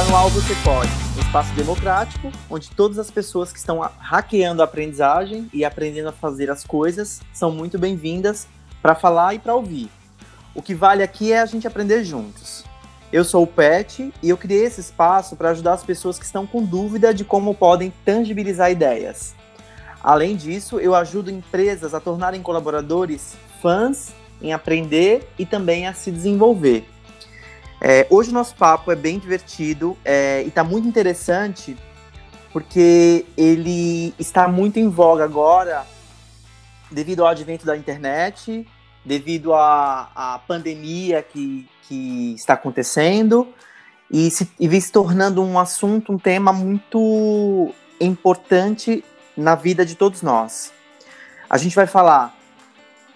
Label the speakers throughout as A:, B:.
A: Está no Alvo Você Pode, um espaço democrático onde todas as pessoas que estão hackeando a aprendizagem e aprendendo a fazer as coisas são muito bem-vindas para falar e para ouvir. O que vale aqui é a gente aprender juntos. Eu sou o Pet e eu criei esse espaço para ajudar as pessoas que estão com dúvida de como podem tangibilizar ideias. Além disso, eu ajudo empresas a tornarem colaboradores fãs em aprender e também a se desenvolver. É, hoje o nosso papo é bem divertido é, e está muito interessante porque ele está muito em voga agora devido ao advento da internet, devido à, à pandemia que, que está acontecendo e, se, e vem se tornando um assunto, um tema muito importante na vida de todos nós. A gente vai falar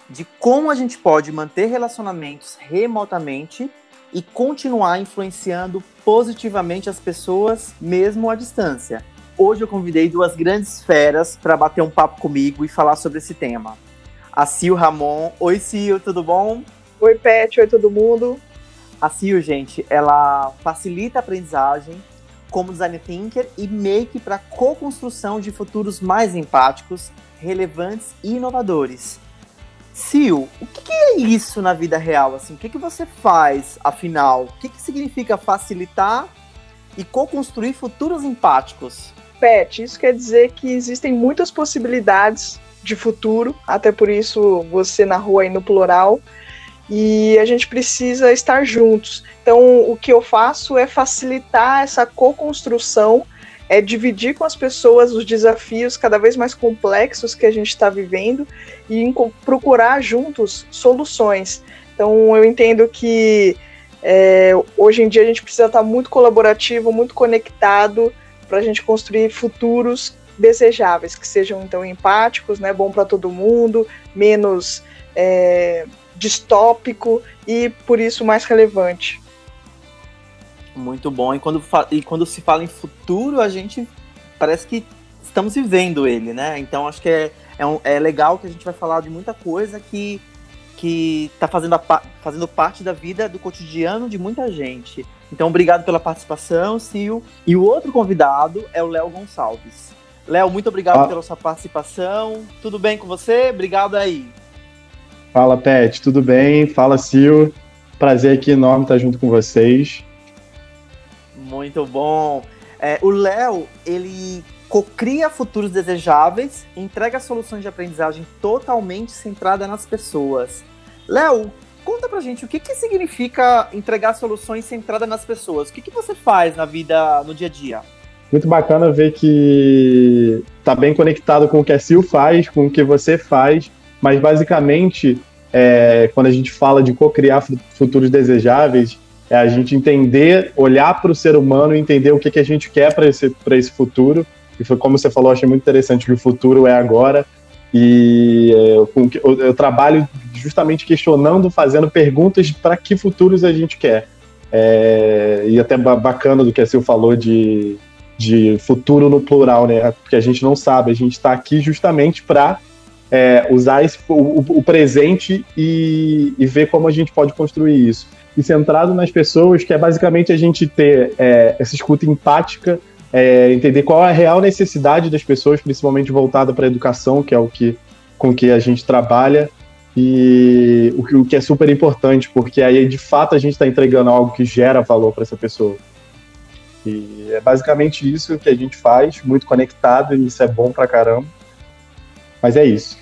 A: de como a gente pode manter relacionamentos remotamente e continuar influenciando positivamente as pessoas, mesmo à distância. Hoje eu convidei duas grandes feras para bater um papo comigo e falar sobre esse tema. A Sil Ramon. Oi, Sil, tudo bom?
B: Oi, Pet, oi todo mundo.
A: A Sil, gente, ela facilita a aprendizagem como design thinker e make para co-construção de futuros mais empáticos, relevantes e inovadores. Sil, o que, é isso na vida real? Assim, o que, que você faz, afinal? O que, que significa facilitar e co-construir futuros empáticos?
B: Pet, isso quer dizer que existem muitas possibilidades de futuro, até por isso você narrou aí no plural, e a gente precisa estar juntos. Então, o que eu faço é facilitar essa co-construção é dividir com as pessoas os desafios cada vez mais complexos que a gente está vivendo e procurar juntos soluções. Então, eu entendo que é, hoje em dia a gente precisa estar muito colaborativo, muito conectado para a gente construir futuros desejáveis, que sejam então empáticos, né, bom para todo mundo, menos é, distópico e por isso mais relevante.
A: Muito bom. E quando, e quando se fala em futuro, a gente parece que estamos vivendo ele, né? Então acho que é, é, um, é legal que a gente vai falar de muita coisa que que está fazendo, fazendo parte da vida, do cotidiano de muita gente. Então, obrigado pela participação, Sil. E o outro convidado é o Léo Gonçalves. Léo, muito obrigado ah. pela sua participação. Tudo bem com você? Obrigado aí.
C: Fala, Pet, tudo bem? Fala, Sil. Prazer aqui enorme estar junto com vocês.
A: Muito bom. É, o Léo, ele cocria futuros desejáveis, entrega soluções de aprendizagem totalmente centrada nas pessoas. Léo, conta pra gente o que, que significa entregar soluções centradas nas pessoas. O que, que você faz na vida, no dia a dia?
C: Muito bacana ver que tá bem conectado com o que a Sil faz, com o que você faz, mas basicamente, é, quando a gente fala de co-criar futuros desejáveis, é a gente entender, olhar para o ser humano e entender o que, que a gente quer para esse, esse futuro. E foi como você falou, achei muito interessante que o futuro é agora. E é, eu, eu, trabalho justamente questionando, fazendo perguntas para que futuros a gente quer. É, e até bacana do que a Sil falou de, de futuro no plural, né? Porque a gente não sabe, a gente está aqui justamente para é, usar esse, o, o presente e, e ver como a gente pode construir isso e centrado nas pessoas, que é basicamente a gente ter é, essa escuta empática, é, entender qual é a real necessidade das pessoas, principalmente voltada para a educação, que é o que com que a gente trabalha, e o que, o que é super importante, porque aí de fato a gente está entregando algo que gera valor para essa pessoa. E é basicamente isso que a gente faz, muito conectado, e isso é bom pra caramba. Mas é isso.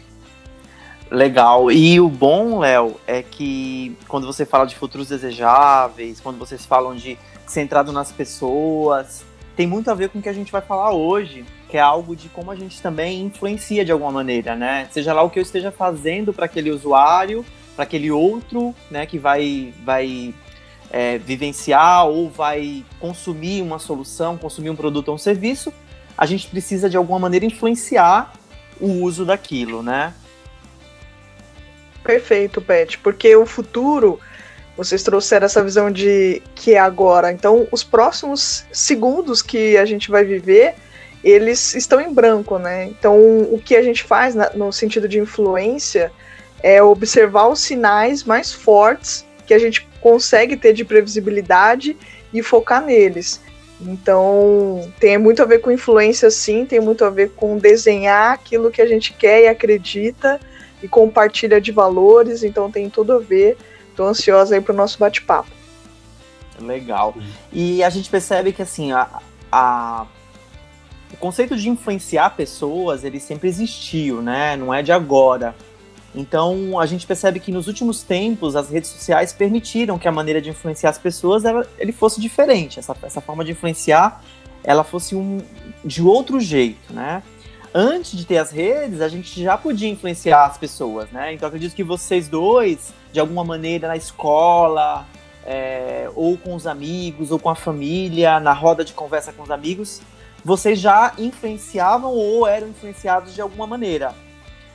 A: Legal. E o bom, Léo, é que quando você fala de futuros desejáveis, quando vocês falam de centrado nas pessoas, tem muito a ver com o que a gente vai falar hoje, que é algo de como a gente também influencia de alguma maneira, né? Seja lá o que eu esteja fazendo para aquele usuário, para aquele outro, né, que vai, vai é, vivenciar ou vai consumir uma solução, consumir um produto ou um serviço, a gente precisa de alguma maneira influenciar o uso daquilo, né?
B: Perfeito, Pet, porque o futuro, vocês trouxeram essa visão de que é agora. Então, os próximos segundos que a gente vai viver, eles estão em branco, né? Então, o que a gente faz na, no sentido de influência é observar os sinais mais fortes que a gente consegue ter de previsibilidade e focar neles. Então, tem muito a ver com influência, sim, tem muito a ver com desenhar aquilo que a gente quer e acredita e compartilha de valores, então tem tudo a ver. Estou ansiosa aí para o nosso bate-papo.
A: Legal. E a gente percebe que, assim, a, a, o conceito de influenciar pessoas, ele sempre existiu, né? Não é de agora. Então, a gente percebe que nos últimos tempos, as redes sociais permitiram que a maneira de influenciar as pessoas ela, ele fosse diferente. Essa, essa forma de influenciar, ela fosse um, de outro jeito, né? Antes de ter as redes, a gente já podia influenciar as pessoas, né? Então, acredito que vocês dois, de alguma maneira, na escola, é, ou com os amigos, ou com a família, na roda de conversa com os amigos, vocês já influenciavam ou eram influenciados de alguma maneira.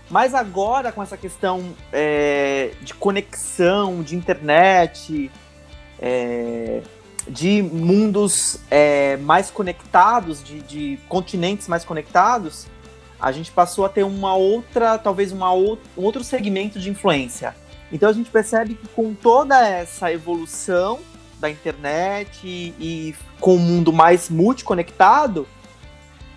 A: Mas agora, com essa questão é, de conexão, de internet, é, de mundos é, mais conectados, de, de, continentes mais conectados, a gente passou a ter uma outra, talvez uma ou, um outro segmento de influência. Então a gente percebe que com toda essa evolução da internet e, e com o mundo mais multiconectado,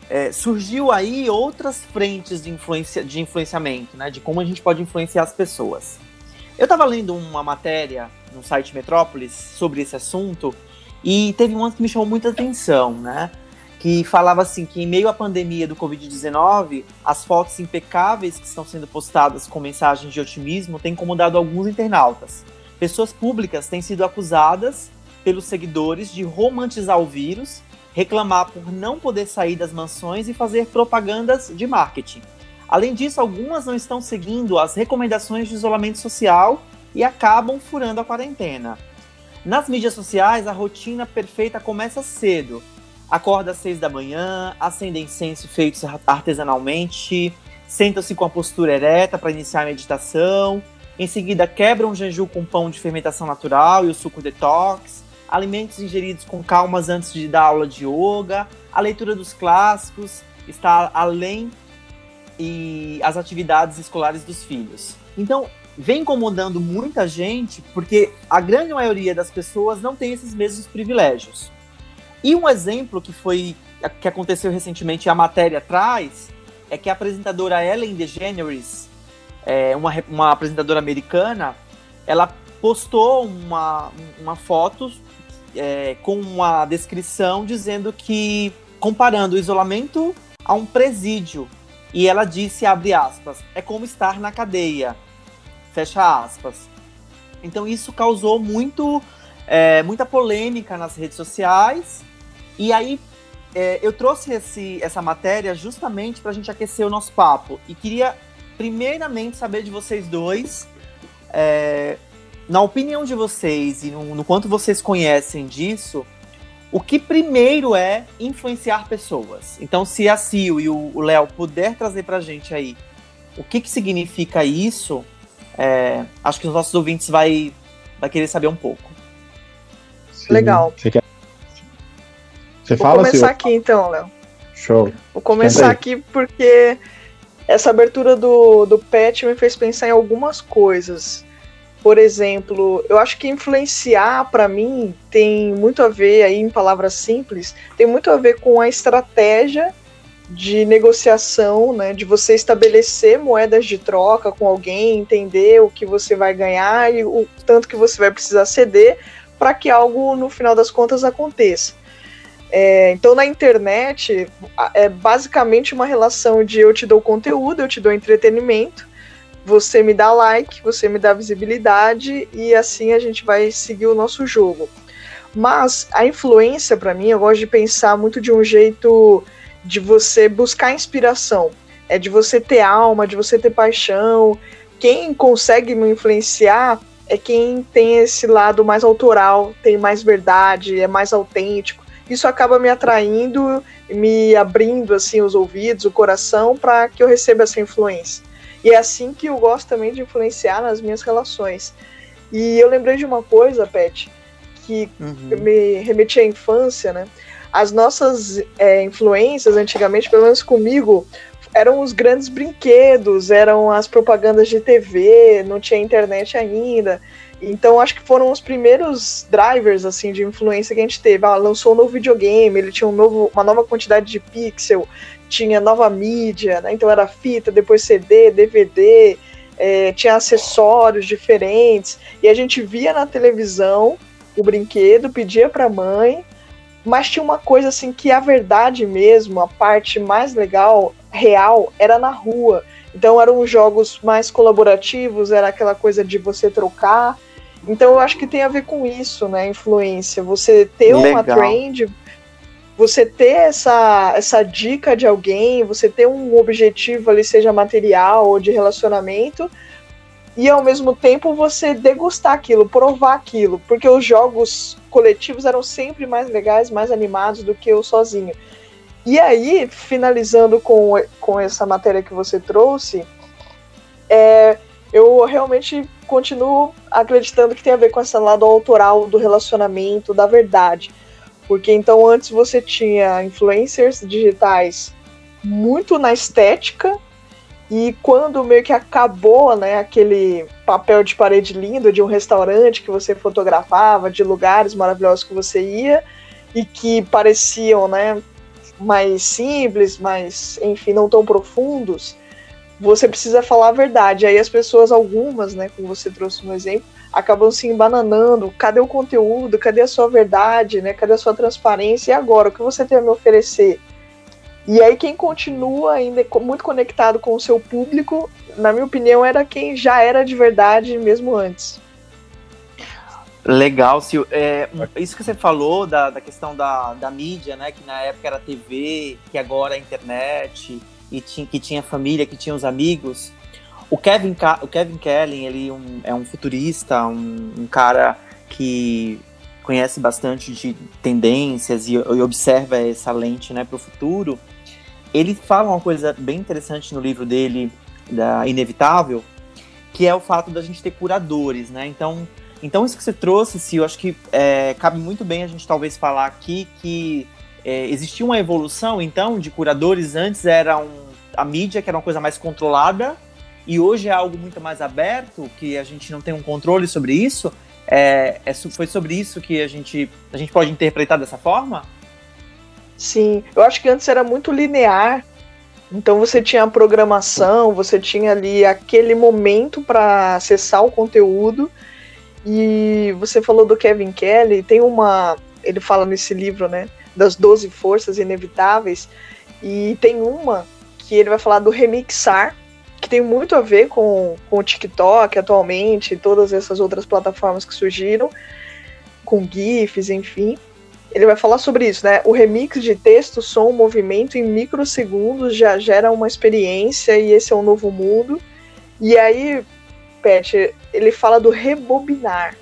A: é, surgiu aí outras frentes de, influência, de influenciamento, né? De como a gente pode influenciar as pessoas. Eu estava lendo uma matéria no site Metrópolis sobre esse assunto e teve uma que me chamou muita atenção, né? Que falava assim que em meio à pandemia do Covid-19, as fotos impecáveis que estão sendo postadas com mensagens de otimismo têm incomodado alguns internautas. Pessoas públicas têm sido acusadas pelos seguidores de romantizar o vírus reclamar por não poder sair das mansões e fazer propagandas de marketing. Além disso, algumas não estão seguindo as recomendações de isolamento social e acabam furando a quarentena. Nas mídias sociais, a rotina perfeita começa cedo. Acorda às seis da manhã, acende incenso feitos artesanalmente, senta-se com a postura ereta para iniciar a meditação, em seguida quebra um jeju com pão de fermentação natural e o suco detox, alimentos ingeridos com calmas antes de dar aula de yoga, a leitura dos clássicos, está além e as atividades escolares dos filhos. Então, vem incomodando muita gente porque a grande maioria das pessoas não tem esses mesmos privilégios. E um exemplo que foi que aconteceu recentemente a matéria traz é que a apresentadora Ellen DeGeneres, é, uma, uma apresentadora americana, ela postou uma, uma foto é, com uma descrição dizendo que comparando o isolamento a um presídio. E ela disse, abre aspas, é como estar na cadeia, fecha aspas. Então isso causou muito, é, muita polêmica nas redes sociais. E aí é, eu trouxe esse, essa matéria justamente para a gente aquecer o nosso papo. E queria primeiramente saber de vocês dois é, na opinião de vocês e no, no, quanto vocês conhecem disso, o que primeiro é influenciar pessoas? Então, se a Sil e o Léo puder trazer pra gente aí o que, que significa isso, é, acho que os nossos ouvintes vai, vai querer saber um pouco.
B: Sim. Legal. Você quer...
C: Você
B: Vou fala, começar aqui então, Léo.
C: Show.
B: Vou começar aqui porque essa abertura do, do Pet me fez pensar em algumas coisas. Por exemplo, eu acho que influenciar para mim tem muito a ver aí em palavras simples, tem muito a ver com a estratégia de negociação, né, de você estabelecer moedas de troca com alguém, entender o que você vai ganhar e o tanto que você vai precisar ceder para que algo no final das contas aconteça. É, então na internet é basicamente uma relação de eu te dou conteúdo, eu te dou entretenimento você me dá like, você me dá visibilidade e assim a gente vai seguir o nosso jogo. Mas a influência para mim, eu gosto de pensar muito de um jeito de você buscar inspiração, é de você ter alma, de você ter paixão. Quem consegue me influenciar é quem tem esse lado mais autoral, tem mais verdade, é mais autêntico. Isso acaba me atraindo, me abrindo assim os ouvidos, o coração para que eu receba essa influência. E é assim que eu gosto também de influenciar nas minhas relações. E eu lembrei de uma coisa, Pet, que uhum. me remetia à infância, né? As nossas é, influências, antigamente, pelo menos comigo, eram os grandes brinquedos, eram as propagandas de TV, não tinha internet ainda. Então acho que foram os primeiros drivers assim de influência que a gente teve. Ah, lançou um novo videogame, ele tinha um novo, uma nova quantidade de pixel, tinha nova mídia, né? Então era fita, depois CD, DVD, é, tinha acessórios diferentes. E a gente via na televisão o brinquedo, pedia para a mãe, mas tinha uma coisa assim que a verdade mesmo, a parte mais legal, real, era na rua. Então eram jogos mais colaborativos, era aquela coisa de você trocar. Então eu acho que tem a ver com isso, né? Influência. Você ter Legal. uma trend, você ter essa, essa dica de alguém, você ter um objetivo ali, seja material ou de relacionamento, e ao mesmo tempo você degustar aquilo, provar aquilo, porque os jogos coletivos eram sempre mais legais, mais animados do que o sozinho. E aí, finalizando com, com essa matéria que você trouxe, é, eu realmente continuo acreditando que tem a ver com esse lado autoral do relacionamento, da verdade. Porque então antes você tinha influencers digitais muito na estética, e quando meio que acabou, né, aquele papel de parede lindo de um restaurante que você fotografava, de lugares maravilhosos que você ia e que pareciam, né, mais simples, mais, enfim, não tão profundos, você precisa falar a verdade. Aí as pessoas, algumas, né, como você trouxe um exemplo, acabam se embananando. Cadê o conteúdo? Cadê a sua verdade? Né? Cadê a sua transparência? E agora? O que você tem a me oferecer? E aí quem continua ainda muito conectado com o seu público, na minha opinião, era quem já era de verdade mesmo antes.
A: Legal, Sil. É, isso que você falou da, da questão da, da mídia, né? Que na época era TV, que agora é internet, e tinha, que tinha família, que tinha os amigos. O Kevin, o Kevin Kelly, ele um, é um futurista, um, um, cara que conhece bastante de tendências e, e observa essa lente né, para o futuro. Ele fala uma coisa bem interessante no livro dele, da Inevitável, que é o fato da gente ter curadores, né? Então, então, isso que você trouxe, Sil, eu acho que é, cabe muito bem a gente talvez falar aqui que é, existia uma evolução, então, de curadores. Antes era um, a mídia, que era uma coisa mais controlada, e hoje é algo muito mais aberto, que a gente não tem um controle sobre isso. É, é, foi sobre isso que a gente, a gente pode interpretar dessa forma?
B: Sim, eu acho que antes era muito linear. Então você tinha a programação, você tinha ali aquele momento para acessar o conteúdo e você falou do Kevin Kelly, tem uma. Ele fala nesse livro, né? Das 12 forças inevitáveis. E tem uma que ele vai falar do remixar, que tem muito a ver com, com o TikTok atualmente, todas essas outras plataformas que surgiram, com GIFs, enfim. Ele vai falar sobre isso, né? O remix de texto, som, movimento em microsegundos já gera uma experiência e esse é um novo mundo. E aí, Pet, ele fala do rebobinar.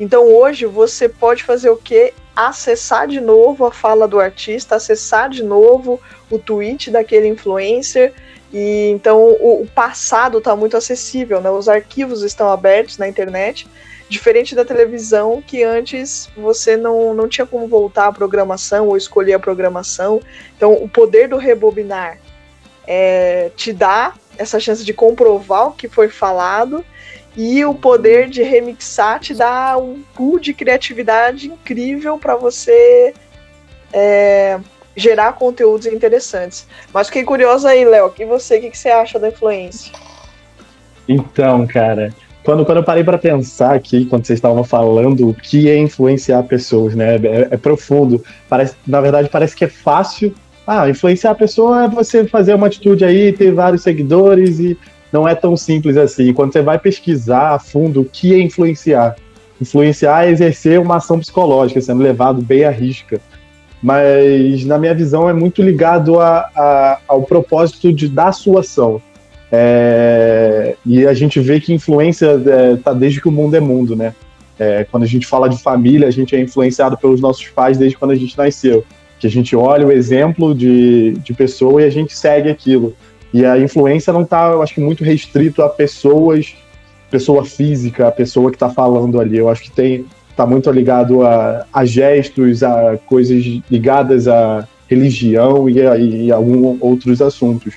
B: Então hoje você pode fazer o que? Acessar de novo a fala do artista, acessar de novo o tweet daquele influencer. E então o, o passado está muito acessível, né? Os arquivos estão abertos na internet, diferente da televisão que antes você não, não tinha como voltar à programação ou escolher a programação. Então o poder do rebobinar é, te dá essa chance de comprovar o que foi falado e o poder de remixar te dá um pool de criatividade incrível para você é, gerar conteúdos interessantes. Mas fiquei curiosa aí, Léo, e você, o que, que você acha da influência?
C: Então, cara, quando, quando eu parei para pensar aqui, quando vocês estavam falando o que é influenciar pessoas, né? É, é, profundo. Parece, na verdade, parece que é fácil. Ah, influenciar a pessoa é você fazer uma atitude aí, ter vários seguidores e não é tão simples assim. Quando você vai pesquisar a fundo o que é influenciar, influenciar é exercer uma ação psicológica, sendo levado bem à risca. Mas, na minha visão, é muito ligado a, a, ao propósito de, da sua ação. É, e a gente vê que influência está é, desde que o mundo é mundo, né? É, quando a gente fala de família, a gente é influenciado pelos nossos pais desde quando a gente nasceu. Que a gente olha o exemplo de, de pessoa e a gente segue aquilo. E a influência não está, eu acho que, muito restrito a pessoas, pessoa física, a pessoa que está falando ali. Eu acho que tem está muito ligado a, a, gestos, a coisas ligadas à religião e a, e a alguns outros assuntos.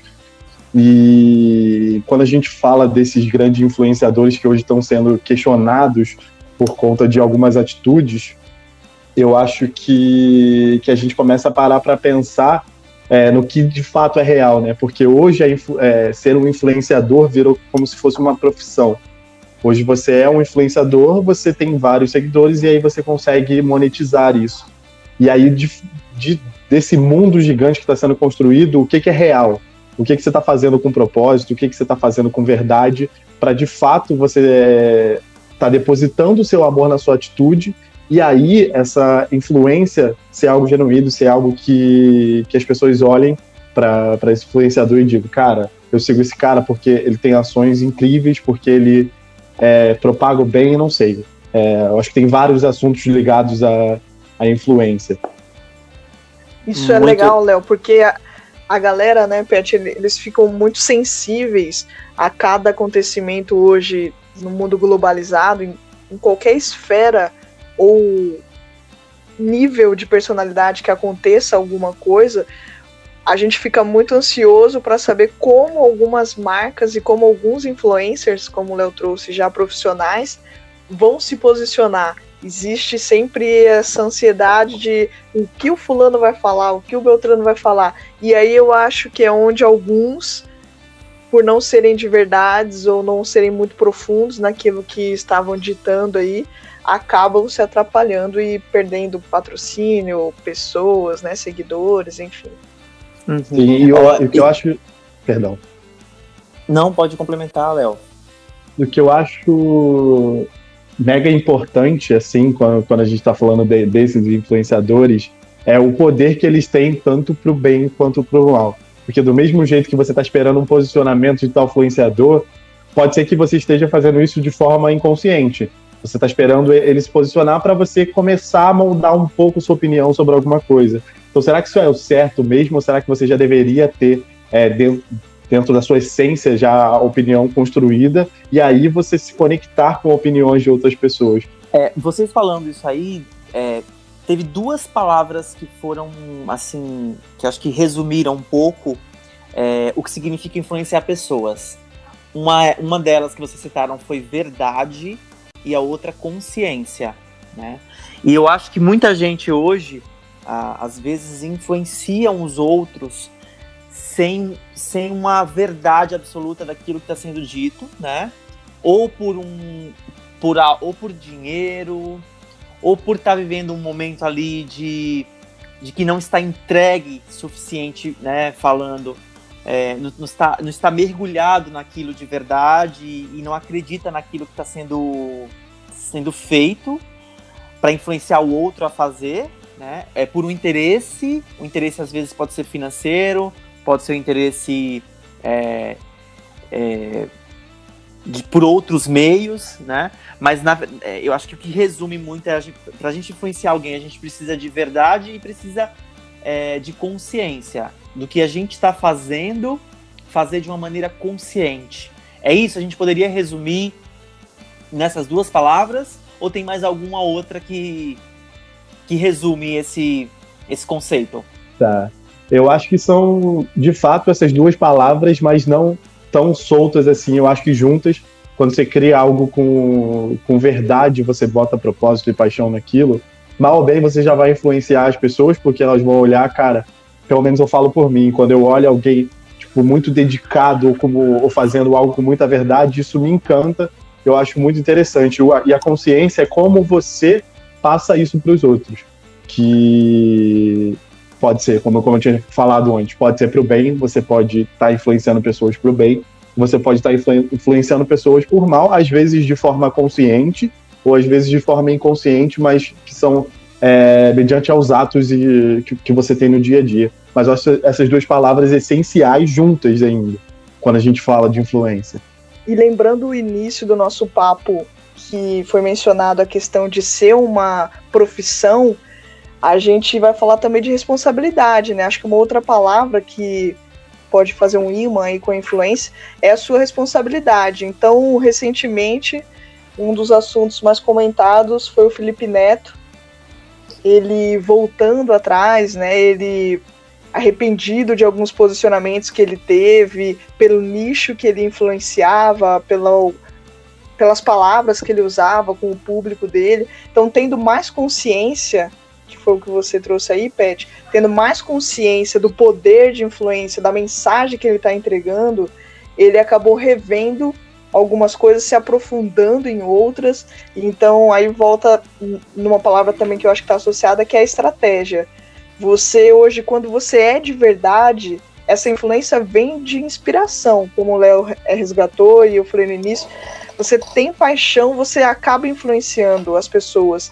C: E quando a gente fala desses grandes influenciadores que hoje estão sendo questionados por conta de algumas atitudes, eu acho que, que a gente começa a parar para pensar é, no que de fato é real, né? Porque hoje é, ser um influenciador virou como se fosse uma profissão. Hoje você é um influenciador, você tem vários seguidores e aí você consegue monetizar isso. E aí, de, de, desse mundo gigante que está sendo construído, o que, que é real? O que, que você está fazendo com propósito? O que, que você está fazendo com verdade? Para de fato você estar tá depositando o seu amor na sua atitude e aí essa influência ser algo genuíno, ser algo que, que as pessoas olhem para esse influenciador e digam, cara, eu sigo esse cara porque ele tem ações incríveis, porque ele é, propaga o bem, não sei. É, eu acho que tem vários assuntos ligados à, à influência.
B: Isso é muito... é legal, Léo, porque a, a galera, né, Pet, eles ficam muito sensíveis a cada acontecimento hoje no mundo globalizado, em, em qualquer esfera ou nível de personalidade que aconteça alguma coisa, a gente fica muito ansioso para saber como algumas marcas e como alguns influencers, como o Léo trouxe, já profissionais, vão se posicionar. Existe sempre essa ansiedade de o que o fulano vai falar, o que o Beltrano vai falar. E aí eu acho que é onde alguns, por não serem de verdades ou não serem muito profundos naquilo que estavam ditando aí, acabam se atrapalhando e perdendo patrocínio, pessoas, né, seguidores, enfim.
C: Uhum. E, eu, o que eu acho. Perdão.
A: Não, pode complementar, Léo.
C: O que eu acho mega importante, assim, quando, quando a gente está falando de, desses influenciadores, é o poder que eles têm tanto para o bem quanto para o mal. Porque do mesmo jeito que você está esperando um posicionamento de tal influenciador, pode ser que você esteja fazendo isso de forma inconsciente. Você está esperando ele se posicionar para você começar a moldar um pouco sua opinião sobre alguma coisa. Então, será que isso é o certo mesmo? Ou será que você já deveria ter é, dentro, da sua essência já a opinião construída e aí você se conectar com opiniões de outras pessoas?
A: É, vocês falando isso aí, é, teve duas palavras que foram assim, que acho que resumiram um pouco é, o que significa influenciar pessoas. Uma, uma delas que vocês citaram foi verdade e a outra consciência, né? E eu acho que muita gente hoje, às vezes, influencia os outros sem, sem uma verdade absoluta daquilo que está sendo dito, né? Ou por um, por ou por dinheiro, ou por estar tá vivendo um momento ali de, de que não está entregue suficiente, né? Falando é, não, não, está, não está mergulhado naquilo de verdade e não acredita naquilo que está sendo, sendo feito para influenciar o outro a fazer, né? É por um interesse, o interesse às vezes pode ser financeiro, pode ser um interesse é, é, de, por outros meios, né? Mas na, é, eu acho que o que resume muito é para a gente influenciar alguém, a gente precisa de verdade e precisa é, de consciência do que a gente está fazendo, fazer de uma maneira consciente. É isso? A gente poderia resumir nessas duas palavras? Ou tem mais alguma outra que, que resume esse, esse conceito?
C: Tá. Eu acho que são, de fato, essas duas palavras, mas não tão soltas assim. Eu acho que juntas, quando você cria algo com, com verdade, você bota propósito e paixão naquilo, mal ou bem você já vai influenciar as pessoas, porque elas vão olhar, cara, pelo menos eu falo por mim, quando eu olho alguém tipo, muito dedicado ou, como, ou fazendo algo com muita verdade, isso me encanta, eu acho muito interessante. E a consciência é como você passa isso para os outros. Que pode ser, como, como eu tinha falado antes, pode ser para o bem, você pode estar tá influenciando pessoas para o bem, você pode estar tá influ influenciando pessoas por mal, às vezes de forma consciente, ou às vezes de forma inconsciente, mas que são é, mediante aos atos e, que, que, você tem no dia a dia. Mas eu acho essas duas palavras essenciais juntas ainda, quando a gente fala de influência.
B: E lembrando o início do nosso papo, que foi mencionado a questão de ser uma profissão, a gente vai falar também de responsabilidade, né? Acho que uma outra palavra que pode fazer um imã aí com a influência é a sua responsabilidade. Então, recentemente, um dos assuntos mais comentados foi o Felipe Neto, ele voltando atrás, né? Ele arrependido de alguns posicionamentos que ele teve, pelo nicho que ele influenciava, pelas palavras que ele usava com o público dele. Então, tendo mais consciência, que foi o que você trouxe aí, Pet, tendo mais consciência do poder de influência, da mensagem que ele está entregando, ele acabou revendo algumas coisas, se aprofundando em outras. Então, aí volta numa palavra também que eu acho que está associada, que é a estratégia. Você hoje, quando você é de verdade, essa influência vem de inspiração, como o Léo resgatou e eu falei no início. Você tem paixão, você acaba influenciando as pessoas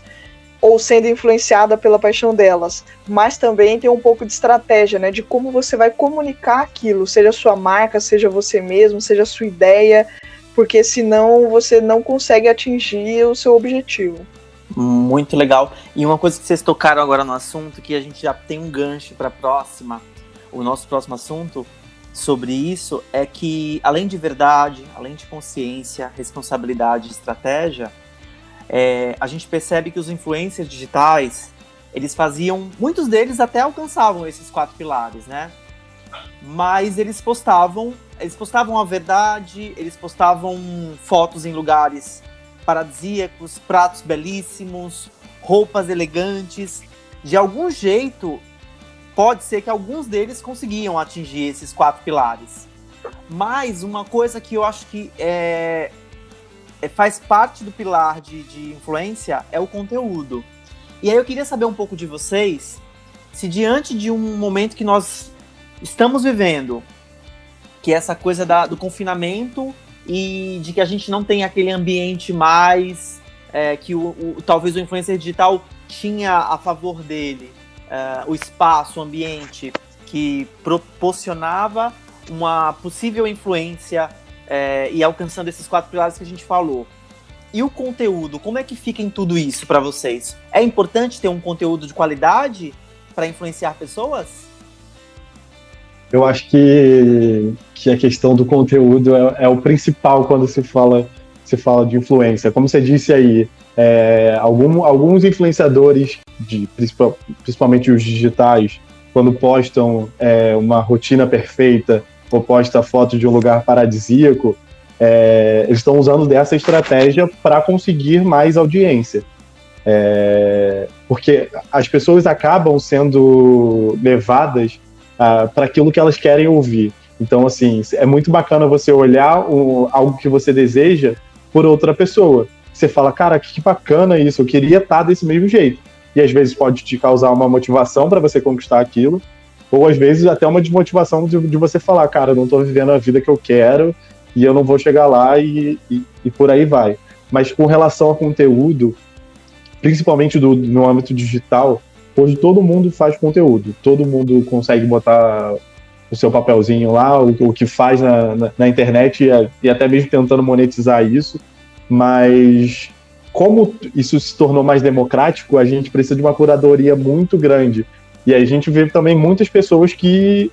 B: ou sendo influenciada pela paixão delas, mas também tem um pouco de estratégia, né, de como você vai comunicar aquilo, seja sua marca, seja você mesmo, seja sua ideia, porque senão você não consegue atingir o seu objetivo.
A: Muito legal. E uma coisa que vocês tocaram agora no assunto, que a gente já tem um gancho para próxima, o nosso próximo assunto sobre isso, é que além de verdade, além de consciência, responsabilidade estratégia, é, a gente percebe que os influencers digitais, eles faziam, muitos deles até alcançavam esses quatro pilares, né? Mas eles postavam, eles postavam a verdade, eles postavam fotos em lugares paradisíacos, pratos belíssimos, roupas elegantes. De algum jeito, pode ser que alguns deles conseguiam atingir esses quatro pilares. Mas uma coisa que eu acho que é, é, faz parte do pilar de, de influência é o conteúdo. E aí eu queria saber um pouco de vocês se diante de um momento que nós estamos vivendo, que é essa coisa da, do confinamento e de que a gente não tem aquele ambiente mais é, que o, o, talvez o influencer digital tinha a favor dele, é, o espaço, o ambiente que proporcionava uma possível influência é, e alcançando esses quatro pilares que a gente falou. E o conteúdo, como é que fica em tudo isso para vocês? É importante ter um conteúdo de qualidade para influenciar pessoas?
C: Eu acho que, que a questão do conteúdo é, é o principal quando se fala, se fala de influência. Como você disse aí, é, algum, alguns influenciadores, de, principalmente os digitais, quando postam é, uma rotina perfeita ou posta foto de um lugar paradisíaco, é, eles estão usando dessa estratégia para conseguir mais audiência. É, porque as pessoas acabam sendo levadas uh, para aquilo que elas querem ouvir. Então, assim, é muito bacana você olhar o, algo que você deseja por outra pessoa. Você fala, cara, que bacana isso, eu queria estar tá desse mesmo jeito. E às vezes pode te causar uma motivação para você conquistar aquilo, ou às vezes até uma desmotivação de, de você falar, cara, eu não estou vivendo a vida que eu quero e eu não vou chegar lá e, e, e por aí vai. Mas com relação a conteúdo, principalmente do, no âmbito digital, hoje todo mundo faz conteúdo, todo mundo consegue botar o seu papelzinho lá, o, o que faz na, na, na internet e, e, até mesmo tentando monetizar isso, mas como isso se tornou mais democrático, a gente precisa de uma curadoria muito grande. E a gente vê também muitas pessoas que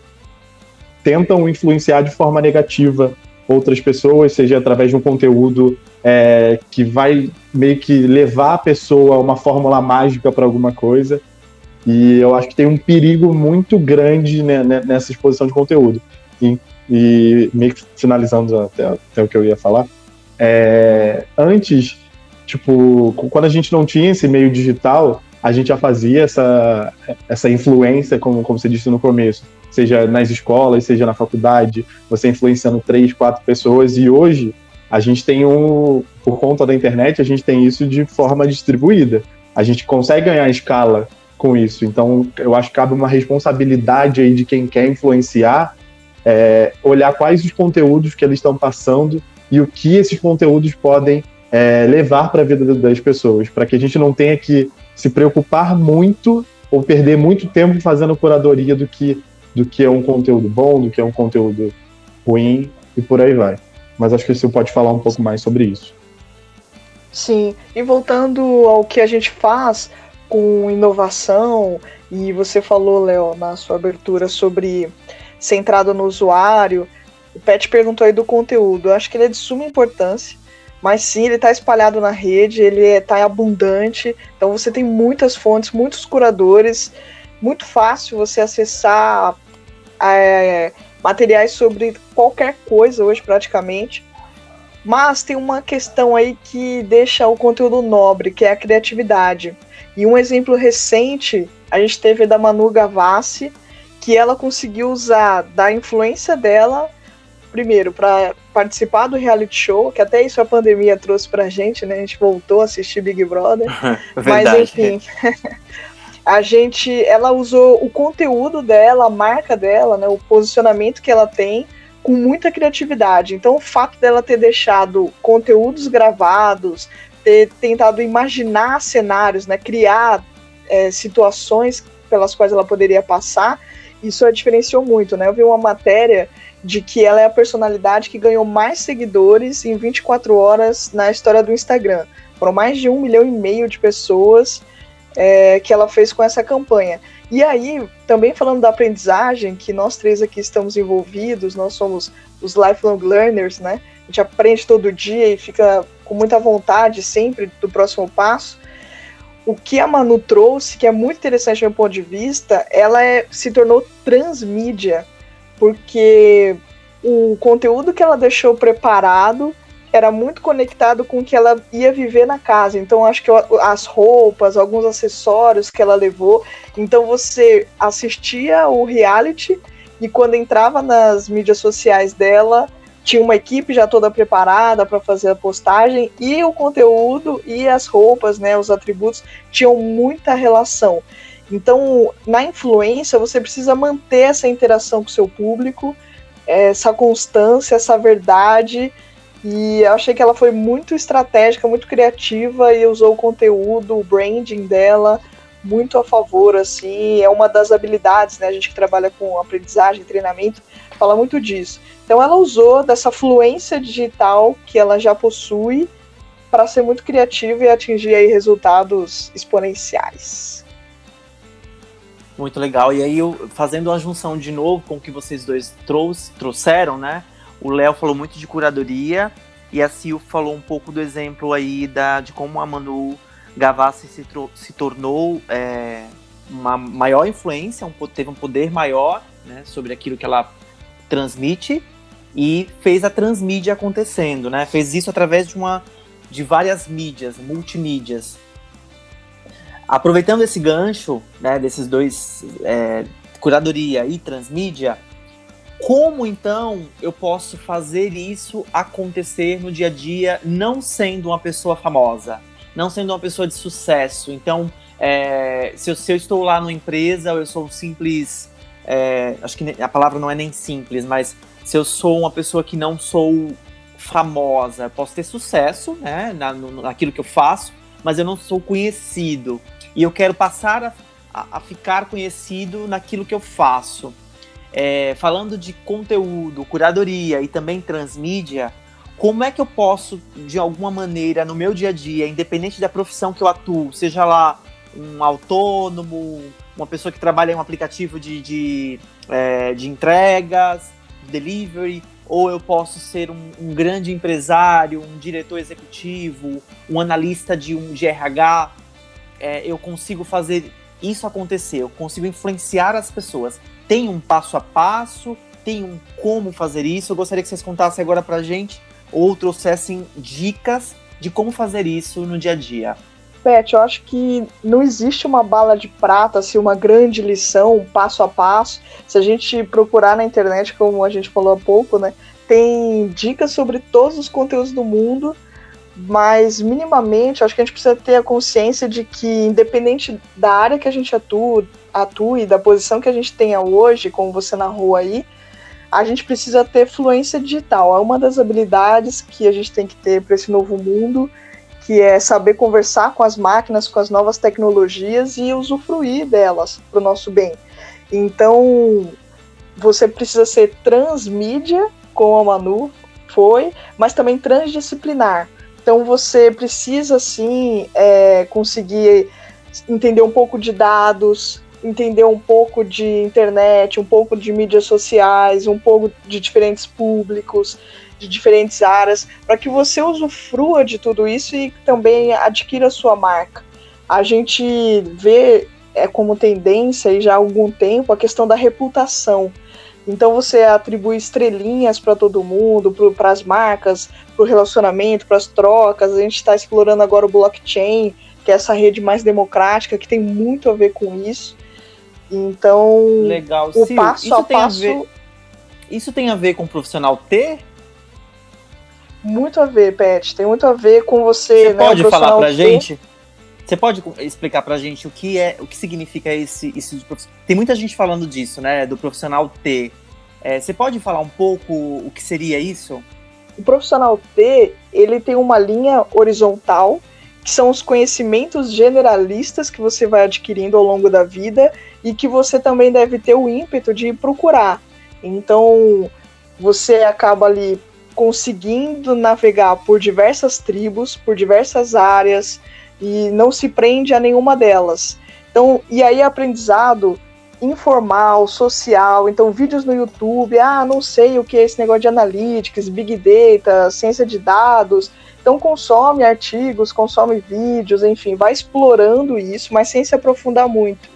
C: tentam influenciar de forma negativa outras pessoas, seja através de um conteúdo é, que vai meio que levar a pessoa a uma fórmula mágica para alguma coisa. E eu acho que tem um perigo muito grande né, né nessa exposição de conteúdo. E, e meio que finalizando até, até, o que eu ia falar, é, antes, tipo, quando a gente não tinha esse meio digital, a gente já fazia essa, essa influência, como, como você disse no começo, seja nas escolas, seja na faculdade, você influenciando três, quatro pessoas, e hoje a gente tem um, por conta da internet, a gente tem isso de forma distribuída. A gente consegue ganhar escala com isso. Então, eu acho que cabe uma responsabilidade aí de quem quer influenciar, é, olhar quais os conteúdos que eles estão passando e o que esses conteúdos podem é, levar para a vida das pessoas, para que a gente não tenha que se preocupar muito ou perder muito tempo fazendo curadoria do que, do que é um conteúdo bom, do que é um conteúdo ruim e por aí vai. Mas acho que você pode falar um pouco mais sobre isso.
B: Sim, e voltando ao que a gente faz com inovação, e você falou, Léo, na sua abertura sobre centrado no usuário, o Pet perguntou aí do conteúdo. Eu acho que ele é de suma importância mas sim, ele está espalhado na rede, ele está é, abundante, então você tem muitas fontes, muitos curadores, muito fácil você acessar é, materiais sobre qualquer coisa hoje praticamente. Mas tem uma questão aí que deixa o conteúdo nobre, que é a criatividade. E um exemplo recente, a gente teve da Manu Gavassi, que ela conseguiu usar da influência dela, primeiro, para participar do reality show, que até isso a pandemia trouxe pra gente, né? A gente voltou a assistir Big Brother. Mas enfim. a gente, ela usou o conteúdo dela, a marca dela, né, o posicionamento que ela tem com muita criatividade. Então, o fato dela ter deixado conteúdos gravados, ter tentado imaginar cenários, né, criar é, situações pelas quais ela poderia passar, isso a diferenciou muito, né? Eu vi uma matéria de que ela é a personalidade que ganhou mais seguidores em 24 horas na história do Instagram. Foram mais de um milhão e meio de pessoas é, que ela fez com essa campanha. E aí, também falando da aprendizagem, que nós três aqui estamos envolvidos, nós somos os lifelong learners, né? A gente aprende todo dia e fica com muita vontade sempre do próximo passo. O que a Manu trouxe, que é muito interessante do meu ponto de vista, ela é, se tornou transmídia, porque o conteúdo que ela deixou preparado era muito conectado com o que ela ia viver na casa. Então, acho que as roupas, alguns acessórios que ela levou. Então, você assistia o reality e quando entrava nas mídias sociais dela, tinha uma equipe já toda preparada para fazer a postagem e o conteúdo e as roupas, né, os atributos tinham muita relação. Então, na influência, você precisa manter essa interação com o seu público, essa constância, essa verdade e eu achei que ela foi muito estratégica, muito criativa e usou o conteúdo, o branding dela muito a favor, assim, é uma das habilidades, né, a gente que trabalha com aprendizagem, treinamento, fala muito disso. Então ela usou dessa fluência digital que ela já possui para ser muito criativa e atingir aí resultados exponenciais.
A: Muito legal. E aí, fazendo uma junção de novo com o que vocês dois trouxeram, né? O Léo falou muito de curadoria e a Sil falou um pouco do exemplo aí da, de como a Manu Gavassi se, se tornou é, uma maior influência, um, teve um poder maior né, sobre aquilo que ela transmite e fez a transmídia acontecendo, né? Fez isso através de uma de várias mídias, multimídias. Aproveitando esse gancho, né, desses dois é, curadoria e transmídia, como então eu posso fazer isso acontecer no dia a dia, não sendo uma pessoa famosa, não sendo uma pessoa de sucesso? Então, é, se, eu, se, eu, estou lá numa empresa, ou eu sou um simples. É, acho que a palavra não é nem simples, mas se eu sou uma pessoa que não sou famosa, posso ter sucesso né, na, naquilo que eu faço, mas eu não sou conhecido. E eu quero passar a, a, a ficar conhecido naquilo que eu faço. É, falando de conteúdo, curadoria e também transmídia, como é que eu posso, de alguma maneira, no meu dia a dia, independente da profissão que eu atuo, seja lá um autônomo, uma pessoa que trabalha em um aplicativo de, de, é, de entregas, delivery, ou eu posso ser um, um, grande empresário, um diretor executivo, um analista de um de RH, é, eu consigo fazer isso acontecer, eu consigo influenciar as pessoas tem um passo a passo, tem um como fazer isso. Eu gostaria que vocês contassem agora pra gente ou trouxessem dicas de como fazer isso no dia a dia.
B: Pet, eu acho que não existe uma bala de prata, assim, uma grande lição, um passo a passo. Se a gente procurar na internet, como a gente falou há pouco, né, tem dicas sobre todos os conteúdos do mundo, mas minimamente, acho que a gente precisa ter a consciência de que, independente da área que a gente atua, atue, da posição que a gente tenha hoje, como você narrou aí, a gente precisa ter fluência digital. É uma das habilidades que a gente tem que ter para esse novo mundo, que é saber conversar com as máquinas, com as novas tecnologias e usufruir delas para o nosso bem. Então, você precisa ser transmídia, como a Manu foi, mas também transdisciplinar. Então, você precisa, sim, é, conseguir entender um pouco de dados, entender um pouco de internet, um pouco de mídias sociais, um pouco de diferentes públicos, de diferentes áreas, para que você usufrua de tudo isso e também adquira sua marca. A gente vê é, como tendência e já há algum tempo a questão da reputação. Então você atribui estrelinhas para todo mundo, para as marcas, para o relacionamento, para as trocas. A gente está explorando agora o blockchain, que é essa rede mais democrática, que tem muito a ver com isso. Então,
A: Legal.
B: o Sil, passo a passo. A
A: ver, isso tem a ver com o profissional T?
B: Muito a ver, Pet. Tem muito a ver com você.
A: Você
B: né,
A: pode falar pra T. gente? Você pode explicar pra gente o que é, o que significa esse, esse Tem muita gente falando disso, né? Do profissional T. É, você pode falar um pouco o que seria isso?
B: O profissional T, ele tem uma linha horizontal, que são os conhecimentos generalistas que você vai adquirindo ao longo da vida e que você também deve ter o ímpeto de procurar. Então, você acaba ali conseguindo navegar por diversas tribos, por diversas áreas e não se prende a nenhuma delas. Então, e aí aprendizado informal, social, então vídeos no YouTube, ah, não sei o que é esse negócio de analytics, big data, ciência de dados. Então consome artigos, consome vídeos, enfim, vai explorando isso, mas sem se aprofundar muito.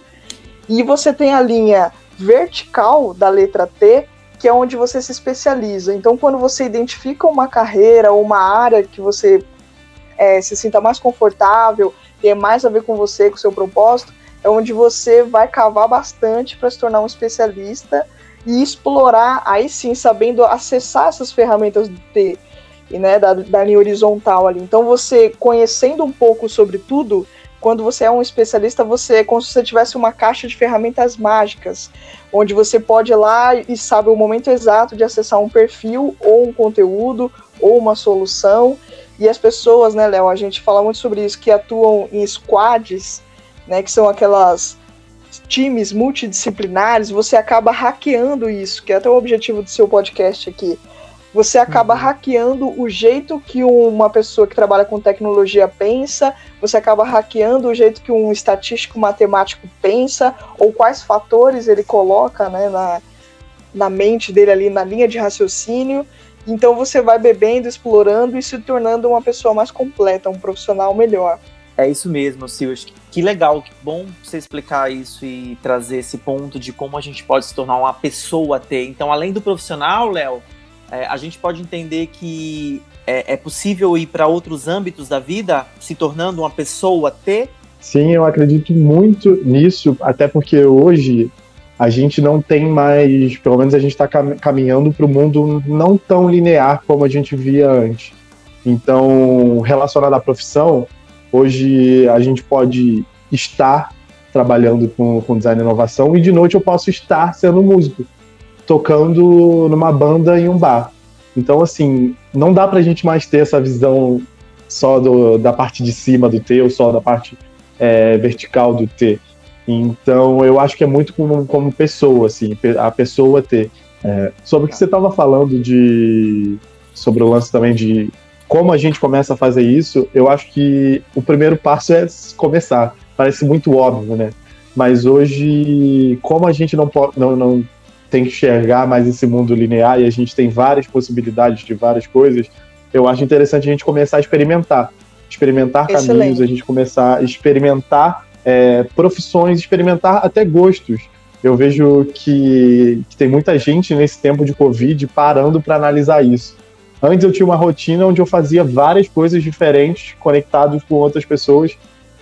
B: E você tem a linha vertical da letra T, que é onde você se especializa. Então, quando você identifica uma carreira ou uma área que você é, se sinta mais confortável, tem mais a ver com você, com o seu propósito, é onde você vai cavar bastante para se tornar um especialista e explorar, aí sim, sabendo acessar essas ferramentas do T, e, né, da, da linha horizontal ali. Então, você conhecendo um pouco sobre tudo, quando você é um especialista, você é como se você tivesse uma caixa de ferramentas mágicas, onde você pode ir lá e sabe o momento exato de acessar um perfil, ou um conteúdo, ou uma solução. E as pessoas, né, Léo, a gente fala muito sobre isso, que atuam em squads, né, que são aquelas times multidisciplinares, você acaba hackeando isso, que é até o objetivo do seu podcast aqui você acaba uhum. hackeando o jeito que uma pessoa que trabalha com tecnologia pensa, você acaba hackeando o jeito que um estatístico matemático pensa, ou quais fatores ele coloca né, na, na mente dele ali, na linha de raciocínio. Então você vai bebendo, explorando e se tornando uma pessoa mais completa, um profissional melhor.
A: É isso mesmo, Silvio. Que legal, que bom você explicar isso e trazer esse ponto de como a gente pode se tornar uma pessoa ter. Então, além do profissional, Léo, é, a gente pode entender que é, é possível ir para outros âmbitos da vida, se tornando uma pessoa T?
C: Sim, eu acredito muito nisso, até porque hoje a gente não tem mais, pelo menos a gente está caminhando para o mundo não tão linear como a gente via antes. Então, relacionado à profissão, hoje a gente pode estar trabalhando com, com design e inovação e de noite eu posso estar sendo músico tocando numa banda em um bar. Então, assim, não dá pra gente mais ter essa visão só do, da parte de cima do T ou só da parte é, vertical do T. Então, eu acho que é muito como, como pessoa, assim, a pessoa ter. É, sobre o que você estava falando de. sobre o lance também de como a gente começa a fazer isso, eu acho que o primeiro passo é começar. Parece muito óbvio, né? Mas hoje, como a gente não, não, não tem que enxergar mais esse mundo linear e a gente tem várias possibilidades de várias coisas, eu acho interessante a gente começar a experimentar. Experimentar Excelente. caminhos, a gente começar a experimentar é, profissões, experimentar até gostos. Eu vejo que, que tem muita gente nesse tempo de Covid parando para analisar isso. Antes eu tinha uma rotina onde eu fazia várias coisas diferentes, conectados com outras pessoas,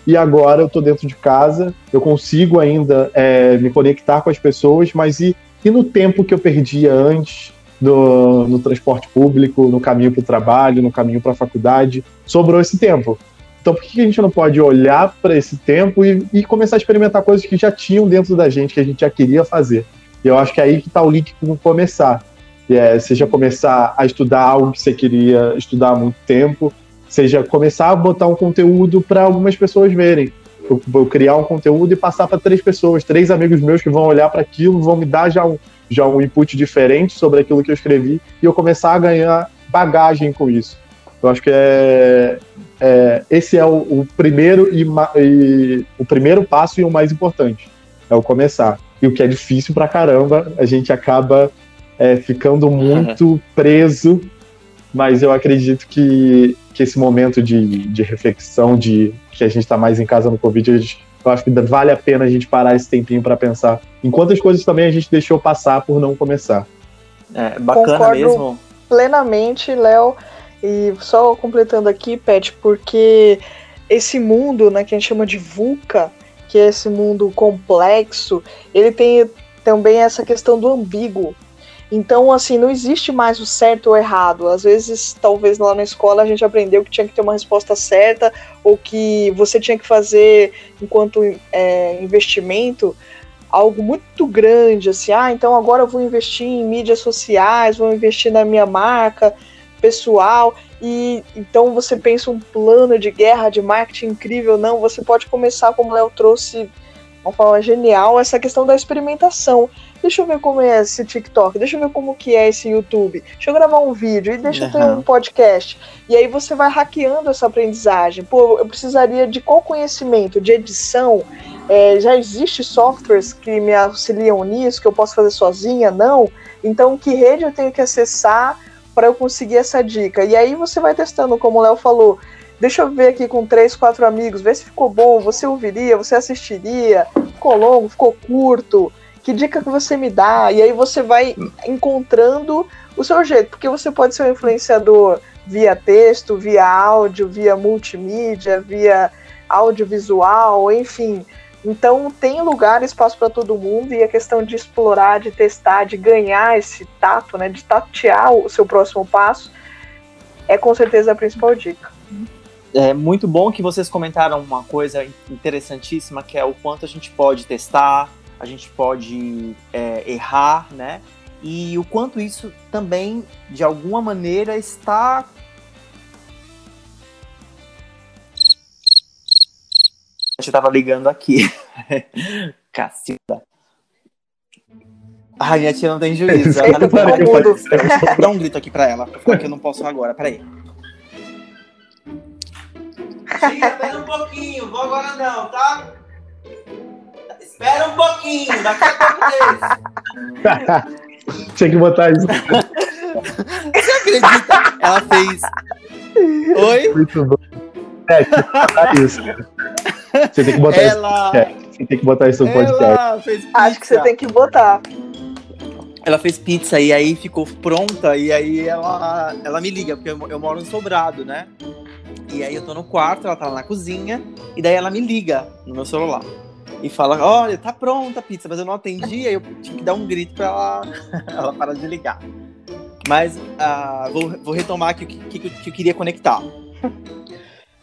C: e agora eu estou dentro de casa, eu consigo ainda é, me conectar com as pessoas, mas e e no tempo que eu perdia antes no, no transporte público, no caminho para o trabalho, no caminho para a faculdade, sobrou esse tempo. Então, por que a gente não pode olhar para esse tempo e, e, começar a experimentar coisas que já tinham dentro da gente, que a gente já queria fazer? E eu acho que é aí que está o link com começar. É, seja começar a estudar algo que você queria estudar há muito tempo, seja começar a botar um conteúdo para algumas pessoas verem eu vou criar um conteúdo e passar para três pessoas, três amigos meus que vão olhar para aquilo, vão me dar já um, já um input diferente sobre aquilo que eu escrevi e eu começar a ganhar bagagem com isso. Eu acho que é, é esse é o, o primeiro e, e, o primeiro passo e o mais importante é o começar. E o que é difícil pra caramba, a gente acaba é, ficando muito preso, mas eu acredito que, que esse momento de, de reflexão, de que a gente está mais em casa no Covid, Eu acho que vale a pena a gente parar esse tempinho para pensar em quantas coisas também a gente deixou passar por não começar.
A: É bacana
B: Concordo
A: mesmo.
B: Plenamente, Léo. E só completando aqui, Pet, porque esse mundo, né, que a gente chama de VUCA, que é esse mundo complexo, ele tem também essa questão do ambíguo. Então, assim, não existe mais o certo ou errado. Às vezes, talvez lá na escola a gente aprendeu que tinha que ter uma resposta certa ou que você tinha que fazer, enquanto é, investimento, algo muito grande, assim, ah, então agora eu vou investir em mídias sociais, vou investir na minha marca pessoal, e então você pensa um plano de guerra, de marketing incrível, não, você pode começar, como o Léo trouxe, uma forma genial, essa questão da experimentação. Deixa eu ver como é esse TikTok, deixa eu ver como que é esse YouTube, deixa eu gravar um vídeo e deixa uhum. eu ter um podcast. E aí você vai hackeando essa aprendizagem. Pô, eu precisaria de qual conhecimento? De edição? É, já existe softwares que me auxiliam nisso, que eu posso fazer sozinha? Não. Então, que rede eu tenho que acessar para eu conseguir essa dica? E aí você vai testando, como o Léo falou. Deixa eu ver aqui com três, quatro amigos, ver se ficou bom. Você ouviria, você assistiria? Ficou longo, ficou curto? Que dica que você me dá? E aí você vai encontrando o seu jeito, porque você pode ser um influenciador via texto, via áudio, via multimídia, via audiovisual, enfim. Então tem lugar, espaço para todo mundo e a questão de explorar, de testar, de ganhar esse tato, né, de tatear o seu próximo passo, é com certeza a principal dica.
A: É muito bom que vocês comentaram uma coisa interessantíssima, que é o quanto a gente pode testar, a gente pode é, errar, né? E o quanto isso também, de alguma maneira, está A gente tava ligando aqui. Caceta. Ai, minha tia não tem juízo. Ela não tem mundo. Vou dar um grito aqui pra ela, pra falar que eu não posso agora. Peraí. Tia, espera um pouquinho. Vou agora não, tá? Espera um pouquinho. Daqui a
C: pouco Tinha que botar isso.
A: Você acredita? Ela fez. Oi? Muito bom.
C: É, isso. Você tem que botar ela... isso. Você tem que botar isso no podcast.
B: Acho que você tem que botar.
A: Ela fez pizza e aí ficou pronta e aí ela, ela me liga, porque eu, eu moro em Sobrado, né? E aí eu tô no quarto, ela tá lá na cozinha, e daí ela me liga no meu celular. E fala, olha, tá pronta a pizza, mas eu não atendi, aí eu tive que dar um grito pra ela, ela parar de ligar. Mas uh, vou, vou retomar aqui o que, que, que eu queria conectar.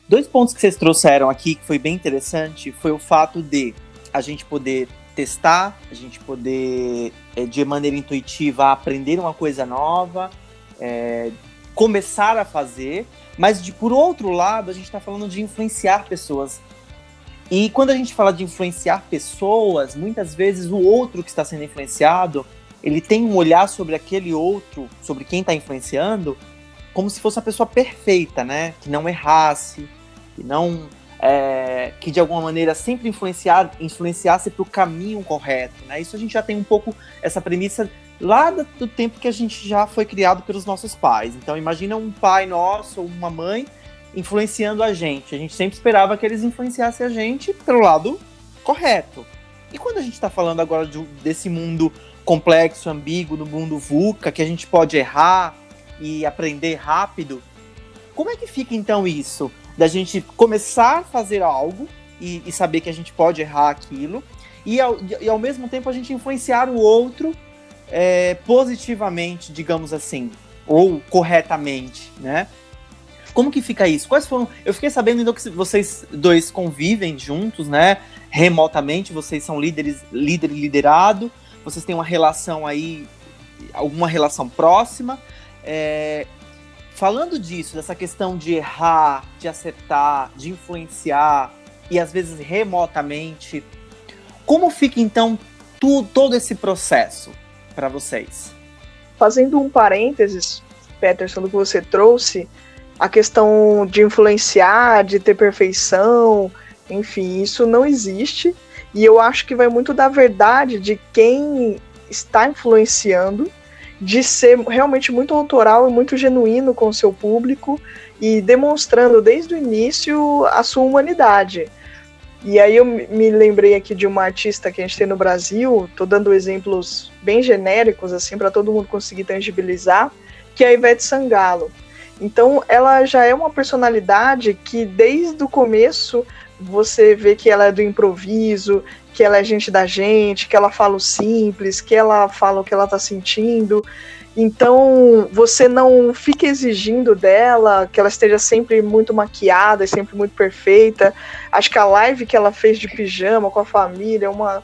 A: Dois pontos que vocês trouxeram aqui que foi bem interessante foi o fato de a gente poder testar, a gente poder, é, de maneira intuitiva, aprender uma coisa nova, é, começar a fazer, mas de por outro lado, a gente está falando de influenciar pessoas. E quando a gente fala de influenciar pessoas, muitas vezes o outro que está sendo influenciado, ele tem um olhar sobre aquele outro, sobre quem está influenciando, como se fosse uma pessoa perfeita, né? Que não errasse, que não é, que de alguma maneira sempre influenciar, influenciasse para o caminho correto. Né? Isso a gente já tem um pouco essa premissa lá do tempo que a gente já foi criado pelos nossos pais. Então imagina um pai nosso ou uma mãe influenciando a gente. A gente sempre esperava que eles influenciassem a gente pelo lado correto. E quando a gente está falando agora de, desse mundo complexo, ambíguo, do mundo VUCA, que a gente pode errar e aprender rápido, como é que fica então isso? da gente começar a fazer algo e, e saber que a gente pode errar aquilo, e ao, e ao mesmo tempo a gente influenciar o outro é, positivamente, digamos assim, ou corretamente, né? Como que fica isso? Quais foram? Eu fiquei sabendo então que vocês dois convivem juntos, né? Remotamente, vocês são líderes, líder e liderado, vocês têm uma relação aí, alguma relação próxima. É, falando disso, dessa questão de errar, de acertar, de influenciar e às vezes remotamente, como fica então tu, todo esse processo para vocês?
B: Fazendo um parênteses, Peterson, do que você trouxe, a questão de influenciar, de ter perfeição, enfim, isso não existe. E eu acho que vai muito da verdade de quem está influenciando de ser realmente muito autoral e muito genuíno com o seu público e demonstrando desde o início a sua humanidade. E aí eu me lembrei aqui de uma artista que a gente tem no Brasil, tô dando exemplos bem genéricos assim para todo mundo conseguir tangibilizar, que é a Ivete Sangalo. Então ela já é uma personalidade que desde o começo você vê que ela é do improviso, que ela é gente da gente, que ela fala o simples, que ela fala o que ela tá sentindo. Então, você não fica exigindo dela que ela esteja sempre muito maquiada, sempre muito perfeita. Acho que a live que ela fez de pijama com a família, uma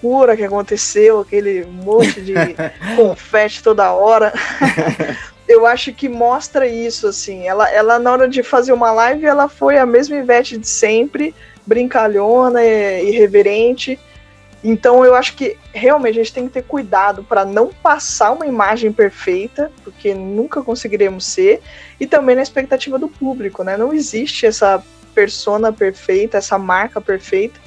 B: cura que aconteceu, aquele monte de confete toda hora. Eu acho que mostra isso, assim. Ela, ela, na hora de fazer uma live, ela foi a mesma Ivete de sempre, brincalhona, irreverente então eu acho que realmente a gente tem que ter cuidado para não passar uma imagem perfeita, porque nunca conseguiremos ser, e também na expectativa do público, né? Não existe essa persona perfeita, essa marca perfeita.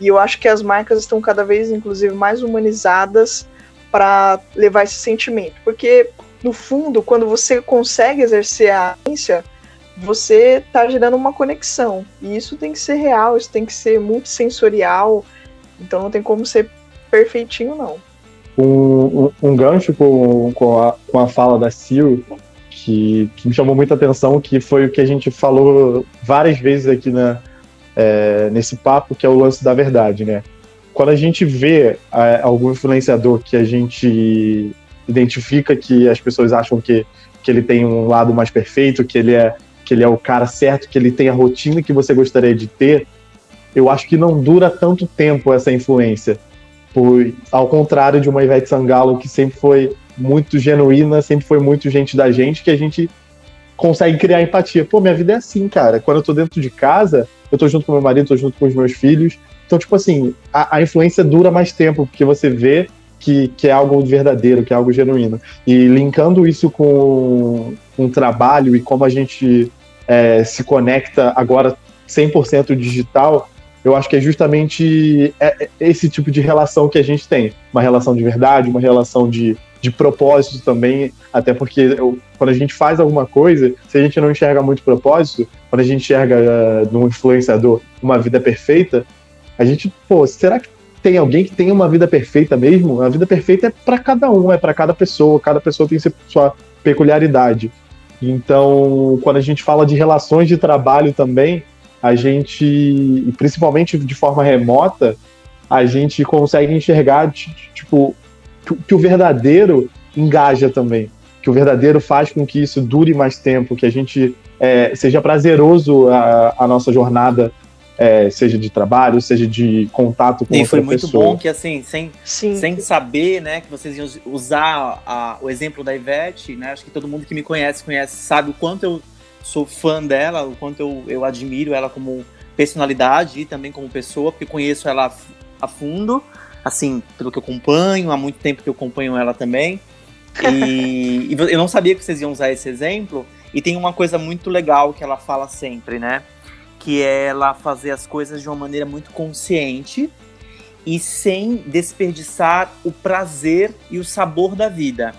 B: E eu acho que as marcas estão cada vez, inclusive, mais humanizadas para levar esse sentimento. Porque, no fundo, quando você consegue exercer a agência, você está gerando uma conexão. E isso tem que ser real, isso tem que ser multissensorial, sensorial então não tem como ser perfeitinho, não.
C: Um, um, um gancho com, com, a, com a fala da Sil, que, que me chamou muita atenção, que foi o que a gente falou várias vezes aqui na, é, nesse papo, que é o lance da verdade, né? Quando a gente vê é, algum influenciador que a gente identifica que as pessoas acham que, que ele tem um lado mais perfeito, que ele é que ele é o cara certo, que ele tem a rotina que você gostaria de ter, eu acho que não dura tanto tempo essa influência. Por, ao contrário de uma Ivete Sangalo que sempre foi muito genuína, sempre foi muito gente da gente, que a gente consegue criar empatia. Pô, minha vida é assim, cara. Quando eu tô dentro de casa, eu tô junto com meu marido, tô junto com os meus filhos. Então, tipo assim, a, a influência dura mais tempo, porque você vê que, que é algo verdadeiro, que é algo genuíno. E linkando isso com, o trabalho e como a gente é, se conecta agora 100% digital, eu acho que é justamente é, é esse tipo de relação que a gente tem. Uma relação de verdade, uma relação de, de propósito também, até porque eu, quando a gente faz alguma coisa, se a gente não enxerga muito propósito, quando a gente enxerga uh, no influenciador uma vida perfeita, a gente, pô, será que tem alguém que tem uma vida perfeita mesmo? A vida perfeita é para cada um, é para cada pessoa, cada pessoa tem sua peculiaridade. Então, quando a gente fala de relações de trabalho também, a gente, principalmente de forma remota, a gente consegue enxergar, tipo, que o verdadeiro engaja também. Que o verdadeiro faz com que isso dure mais tempo, que a gente é, seja prazeroso a, a nossa jornada, é, seja de trabalho, seja de contato com e outra
A: foi muito
C: pessoa.
A: bom que, assim, sem, sem saber, né, que vocês iam usar a, o exemplo da Ivete, né, acho que todo mundo que me conhece, conhece, sabe o quanto eu sou fã dela, o quanto eu, eu admiro ela como personalidade e também como pessoa, porque conheço ela a fundo, assim, pelo que eu acompanho, há muito tempo que eu acompanho ela também. E, e eu não sabia que vocês iam usar esse exemplo, e tem uma coisa muito legal que ela fala sempre, né? Que é ela fazer as coisas de uma maneira muito consciente e sem desperdiçar o prazer e o sabor da vida.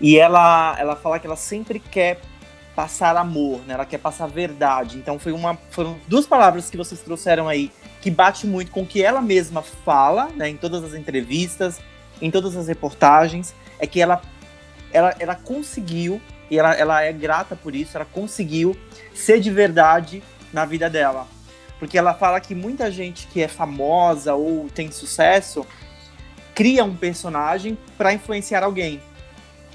A: E ela, ela fala que ela sempre quer passar amor, né? Ela quer passar verdade. Então foi uma, foram duas palavras que vocês trouxeram aí que bate muito com o que ela mesma fala, né? Em todas as entrevistas, em todas as reportagens, é que ela, ela, ela conseguiu e ela, ela é grata por isso. Ela conseguiu ser de verdade na vida dela, porque ela fala que muita gente que é famosa ou tem sucesso cria um personagem para influenciar alguém.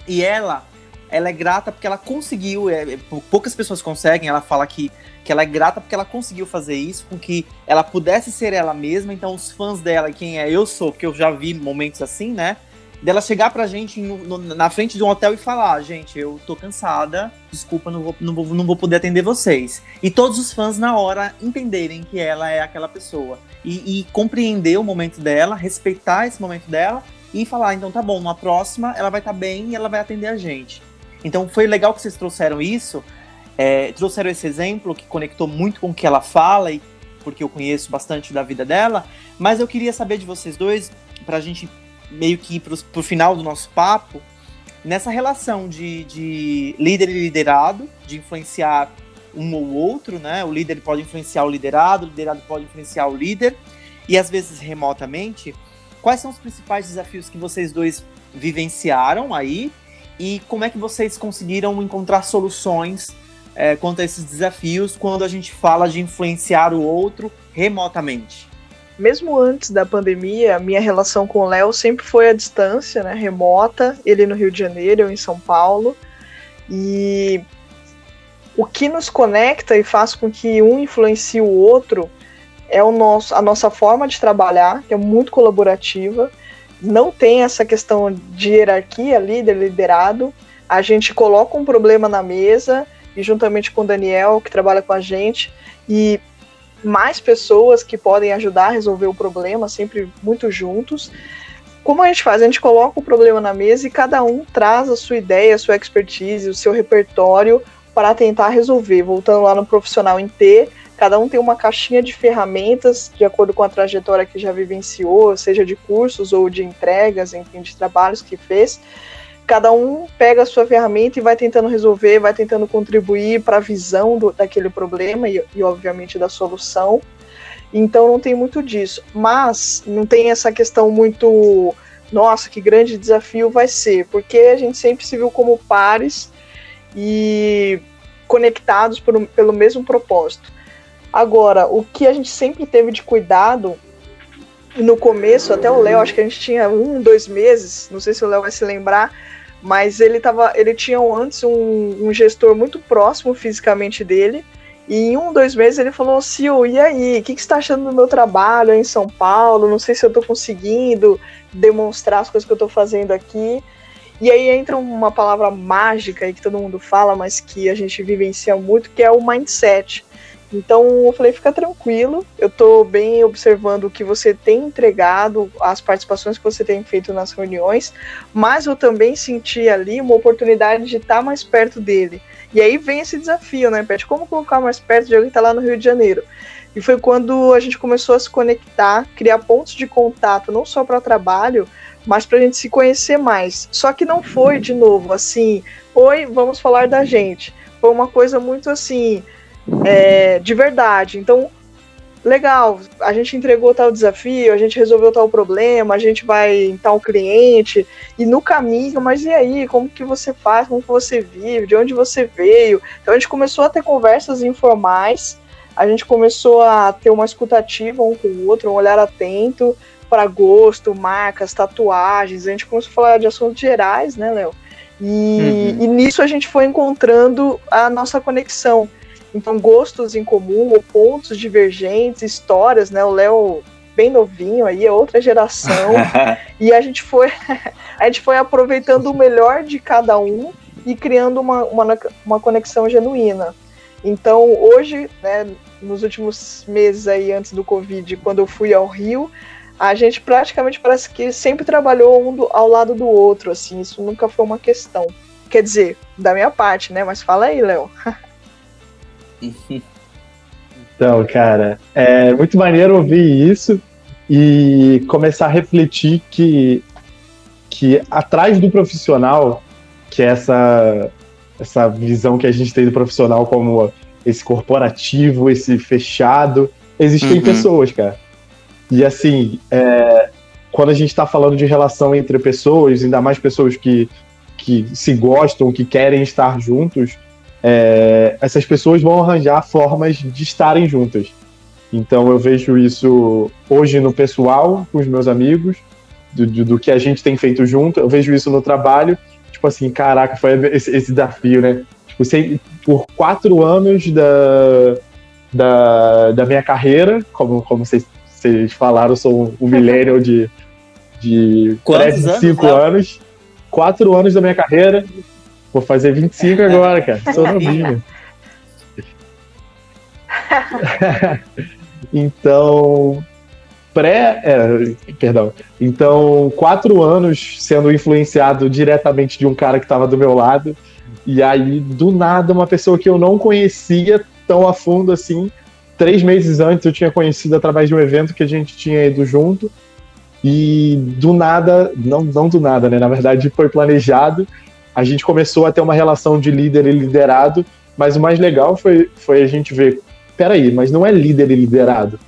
A: E ela ela é grata porque ela conseguiu, é, é poucas pessoas conseguem, ela fala que, que ela é grata porque ela conseguiu fazer isso, com que ela pudesse ser ela mesma, então os fãs dela, quem é eu sou, porque eu já vi momentos assim, né, dela chegar pra gente no, no, na frente de um hotel e falar, gente, eu tô cansada, desculpa, não vou, não, vou, não vou poder atender vocês. E todos os fãs na hora entenderem que ela é aquela pessoa. E, e compreender o momento dela, respeitar esse momento dela e falar, então tá bom, na próxima ela vai estar tá bem e ela vai atender a gente. Então foi legal que vocês trouxeram isso, é, trouxeram esse exemplo que conectou muito com o que ela fala, e porque eu conheço bastante da vida dela, mas eu queria saber de vocês dois, para a gente meio que para o final do nosso papo, nessa relação de, de líder e liderado, de influenciar um ou outro, né? O líder pode influenciar o liderado, o liderado pode influenciar o líder, e às vezes remotamente. Quais são os principais desafios que vocês dois vivenciaram aí e como é que vocês conseguiram encontrar soluções é, quanto a esses desafios quando a gente fala de influenciar o outro remotamente?
B: Mesmo antes da pandemia, a minha relação com o Léo sempre foi à distância, né, remota, ele no Rio de Janeiro, eu em São Paulo. E o que nos conecta e faz com que um influencie o outro é o nosso, a nossa forma de trabalhar, que é muito colaborativa. Não tem essa questão de hierarquia, líder, liderado. A gente coloca um problema na mesa e juntamente com o Daniel, que trabalha com a gente, e mais pessoas que podem ajudar a resolver o problema, sempre muito juntos. Como a gente faz? A gente coloca o problema na mesa e cada um traz a sua ideia, a sua expertise, o seu repertório para tentar resolver. Voltando lá no profissional em T, Cada um tem uma caixinha de ferramentas de acordo com a trajetória que já vivenciou, seja de cursos ou de entregas, enfim, de trabalhos que fez. Cada um pega a sua ferramenta e vai tentando resolver, vai tentando contribuir para a visão do, daquele problema e, e, obviamente, da solução. Então, não tem muito disso. Mas não tem essa questão muito. Nossa, que grande desafio vai ser, porque a gente sempre se viu como pares e conectados por, pelo mesmo propósito. Agora, o que a gente sempre teve de cuidado no começo, até o Léo, acho que a gente tinha um, dois meses, não sei se o Léo vai se lembrar, mas ele tava, ele tinha antes um, um, gestor muito próximo fisicamente dele, e em um, dois meses ele falou, Sil, e aí, o que, que você está achando do meu trabalho em São Paulo? Não sei se eu estou conseguindo demonstrar as coisas que eu estou fazendo aqui. E aí entra uma palavra mágica aí que todo mundo fala, mas que a gente vivencia muito, que é o mindset. Então eu falei, fica tranquilo, eu estou bem observando o que você tem entregado, as participações que você tem feito nas reuniões, mas eu também senti ali uma oportunidade de estar mais perto dele. E aí vem esse desafio, né, Pet? Como colocar mais perto de alguém que está lá no Rio de Janeiro? E foi quando a gente começou a se conectar, criar pontos de contato, não só para trabalho, mas para a gente se conhecer mais. Só que não foi, de novo, assim, oi, vamos falar da gente. Foi uma coisa muito assim, é, de verdade. Então, legal, a gente entregou tal desafio, a gente resolveu tal problema, a gente vai em tal cliente, e no caminho, mas e aí, como que você faz, como que você vive, de onde você veio? Então a gente começou a ter conversas informais, a gente começou a ter uma escutativa um com o outro, um olhar atento para gosto, marcas, tatuagens, a gente começou a falar de assuntos gerais, né, Léo? E, uhum. e nisso a gente foi encontrando a nossa conexão. Então, gostos em comum ou pontos divergentes, histórias, né? O Léo bem novinho aí, é outra geração. e a gente foi a gente foi aproveitando o melhor de cada um e criando uma, uma, uma conexão genuína. Então, hoje, né, nos últimos meses aí antes do Covid, quando eu fui ao Rio, a gente praticamente parece que sempre trabalhou um do, ao lado do outro, assim, isso nunca foi uma questão. Quer dizer, da minha parte, né? Mas fala aí, Léo.
C: Então, cara, é muito maneiro ouvir isso e começar a refletir que, que atrás do profissional, que é essa, essa visão que a gente tem do profissional como esse corporativo, esse fechado, existem uhum. pessoas, cara. E assim, é, quando a gente está falando de relação entre pessoas, ainda mais pessoas que, que se gostam, que querem estar juntos, é, essas pessoas vão arranjar formas de estarem juntas. Então eu vejo isso hoje no pessoal, com os meus amigos, do, do, do, que a gente tem feito junto. Eu vejo isso no trabalho. Tipo assim, caraca, foi esse, esse desafio, né? Tipo, sei, por quatro anos da, da, da minha carreira, como, como vocês, vocês falaram, eu sou um millennial de, de
A: Quantos anos,
C: cinco anos. Quatro anos da minha carreira, Vou fazer 25 agora, cara. Sou novinho. então, pré. É, perdão. Então, quatro anos sendo influenciado diretamente de um cara que estava do meu lado. E aí, do nada, uma pessoa que eu não conhecia tão a fundo assim. Três meses antes eu tinha conhecido através de um evento que a gente tinha ido junto. E do nada, não, não do nada, né? Na verdade, foi planejado a gente começou a ter uma relação de líder e liderado Mas o mais legal foi, foi a gente ver, peraí, mas não é líder e liderado.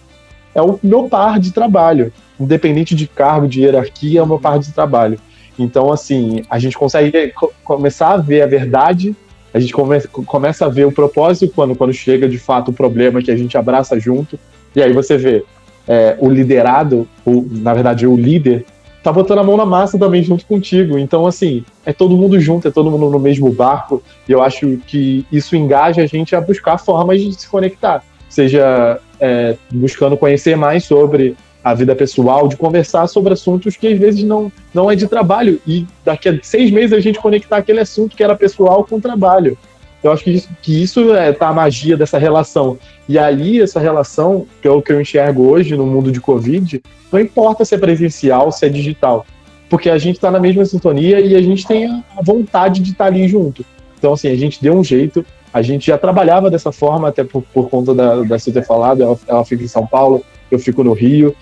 C: É o meu par de trabalho. Independente de cargo, de hierarquia, é o meu par de trabalho. Então, assim, a gente consegue começar a ver a verdade, a gente come começa a ver o propósito quando, quando chega de fato o problema que a gente abraça junto. E aí você vê é, o liderado, o, na verdade, o líder, tá botando a mão na massa também junto contigo. Então, assim, é todo mundo junto, é todo mundo no mesmo barco. E eu acho que isso engaja a gente a buscar formas de se conectar. Seja é, buscando conhecer mais sobre a vida pessoal, de conversar sobre assuntos que às vezes não, não é de trabalho. E daqui a seis meses a gente conectar aquele assunto que era pessoal com trabalho. Eu acho que isso, que isso é tá a magia dessa relação. E aí, essa relação, que é o que eu enxergo hoje no mundo de Covid, não importa se é presencial, se é digital. Porque a gente está na mesma sintonia e a gente tem a vontade de estar tá ali junto. Então, assim, a gente deu um jeito, a gente já trabalhava dessa forma, até por, por conta da, da ter falado, ela, ela fica em São Paulo, eu fico no Rio,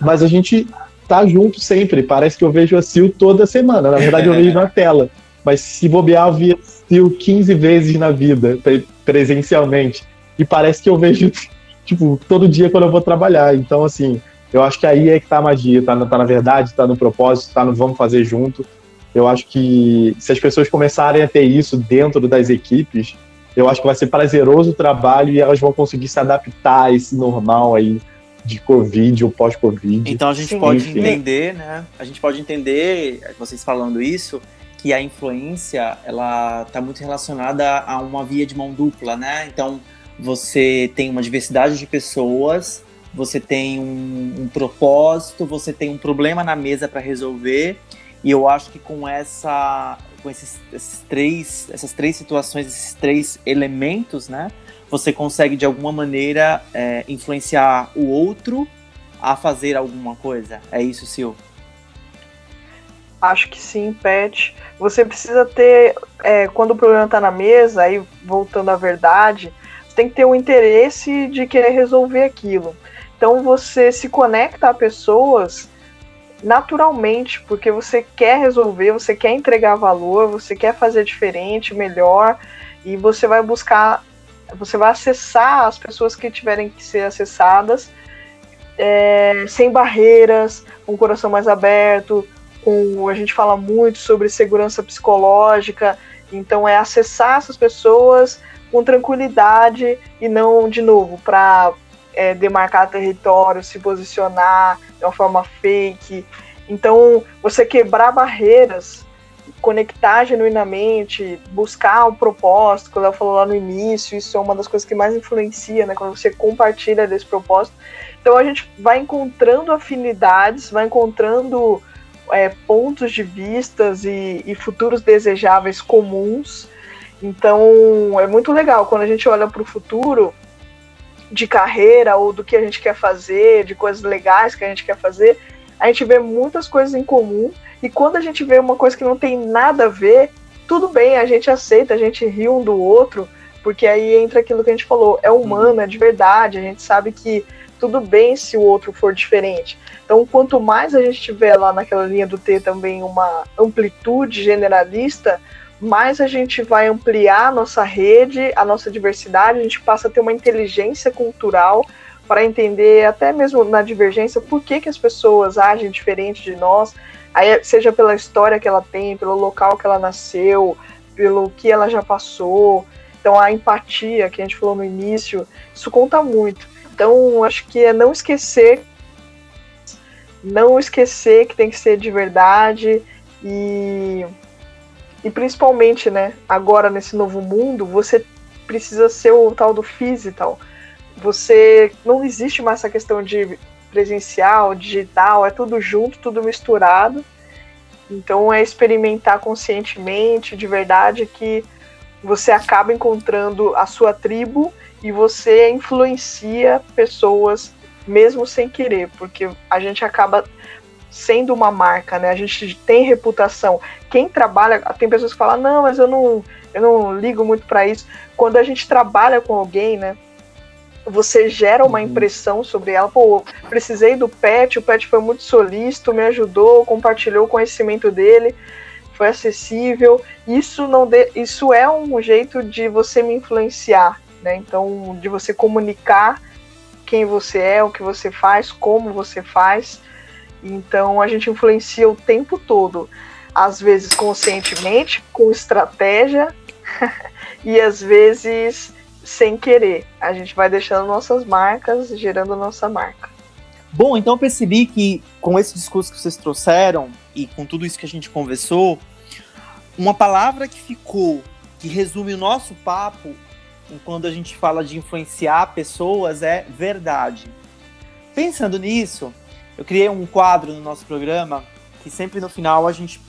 C: mas a gente tá junto sempre. Parece que eu vejo a Sil toda semana. Na verdade, eu vejo na tela. Mas se bobear, eu vi Sil 15 vezes na vida, presencialmente. E parece que eu vejo, tipo, todo dia quando eu vou trabalhar. Então, assim, eu acho que aí é que tá a magia. Tá, tá na verdade, tá no propósito, tá no vamos fazer junto. Eu acho que se as pessoas começarem a ter isso dentro das equipes, eu acho que vai ser prazeroso o trabalho e elas vão conseguir se adaptar a esse normal aí de Covid ou pós-Covid.
A: Então a gente Sim, pode enfim. entender, né? A gente pode entender, vocês falando isso, que a influência ela está muito relacionada a uma via de mão dupla, né? Então você tem uma diversidade de pessoas, você tem um, um propósito, você tem um problema na mesa para resolver. E eu acho que com essa, com esses, esses três, essas três situações, esses três elementos, né? você consegue de alguma maneira é, influenciar o outro a fazer alguma coisa. É isso, Sil?
B: Acho que sim, Pet. Você precisa ter, é, quando o problema está na mesa, aí voltando à verdade, você tem que ter o interesse de querer resolver aquilo. Então você se conecta a pessoas naturalmente, porque você quer resolver, você quer entregar valor, você quer fazer diferente, melhor, e você vai buscar você vai acessar as pessoas que tiverem que ser acessadas é, sem barreiras, com o coração mais aberto. Com, a gente fala muito sobre segurança psicológica, então é acessar essas pessoas com tranquilidade e não, de novo, para é, demarcar território, se posicionar de uma forma fake. Então, você quebrar barreiras conectar genuinamente, buscar o propósito, que o Léo falou lá no início, isso é uma das coisas que mais influencia, né? Quando você compartilha desse propósito. Então a gente vai encontrando afinidades, vai encontrando é, pontos de vistas e, e futuros desejáveis comuns. Então é muito legal quando a gente olha para o futuro de carreira ou do que a gente quer fazer, de coisas legais que a gente quer fazer, a gente vê muitas coisas em comum e quando a gente vê uma coisa que não tem nada a ver, tudo bem, a gente aceita, a gente ri um do outro, porque aí entra aquilo que a gente falou, é humano, é de verdade, a gente sabe que tudo bem se o outro for diferente. Então, quanto mais a gente tiver lá naquela linha do T também uma amplitude generalista, mais a gente vai ampliar a nossa rede, a nossa diversidade, a gente passa a ter uma inteligência cultural para entender, até mesmo na divergência, por que, que as pessoas agem diferente de nós, Aí, seja pela história que ela tem, pelo local que ela nasceu, pelo que ela já passou. Então, a empatia que a gente falou no início, isso conta muito. Então, acho que é não esquecer, não esquecer que tem que ser de verdade e, e principalmente, né, agora nesse novo mundo, você precisa ser o tal do physical. Você não existe mais essa questão de presencial, digital, é tudo junto, tudo misturado. Então é experimentar conscientemente, de verdade, que você acaba encontrando a sua tribo e você influencia pessoas mesmo sem querer, porque a gente acaba sendo uma marca, né? A gente tem reputação. Quem trabalha, tem pessoas que falam: "Não, mas eu não, eu não ligo muito para isso". Quando a gente trabalha com alguém, né? você gera uma uhum. impressão sobre ela. Pô, precisei do pet, o pet foi muito solícito, me ajudou, compartilhou o conhecimento dele. foi acessível. Isso não de, isso é um jeito de você me influenciar, né? Então, de você comunicar quem você é, o que você faz, como você faz. Então, a gente influencia o tempo todo, às vezes conscientemente, com estratégia, e às vezes sem querer. A gente vai deixando nossas marcas, gerando nossa marca.
A: Bom, então eu percebi que com esse discurso que vocês trouxeram e com tudo isso que a gente conversou, uma palavra que ficou, que resume o nosso papo, quando a gente fala de influenciar pessoas, é verdade. Pensando nisso, eu criei um quadro no nosso programa que sempre no final a gente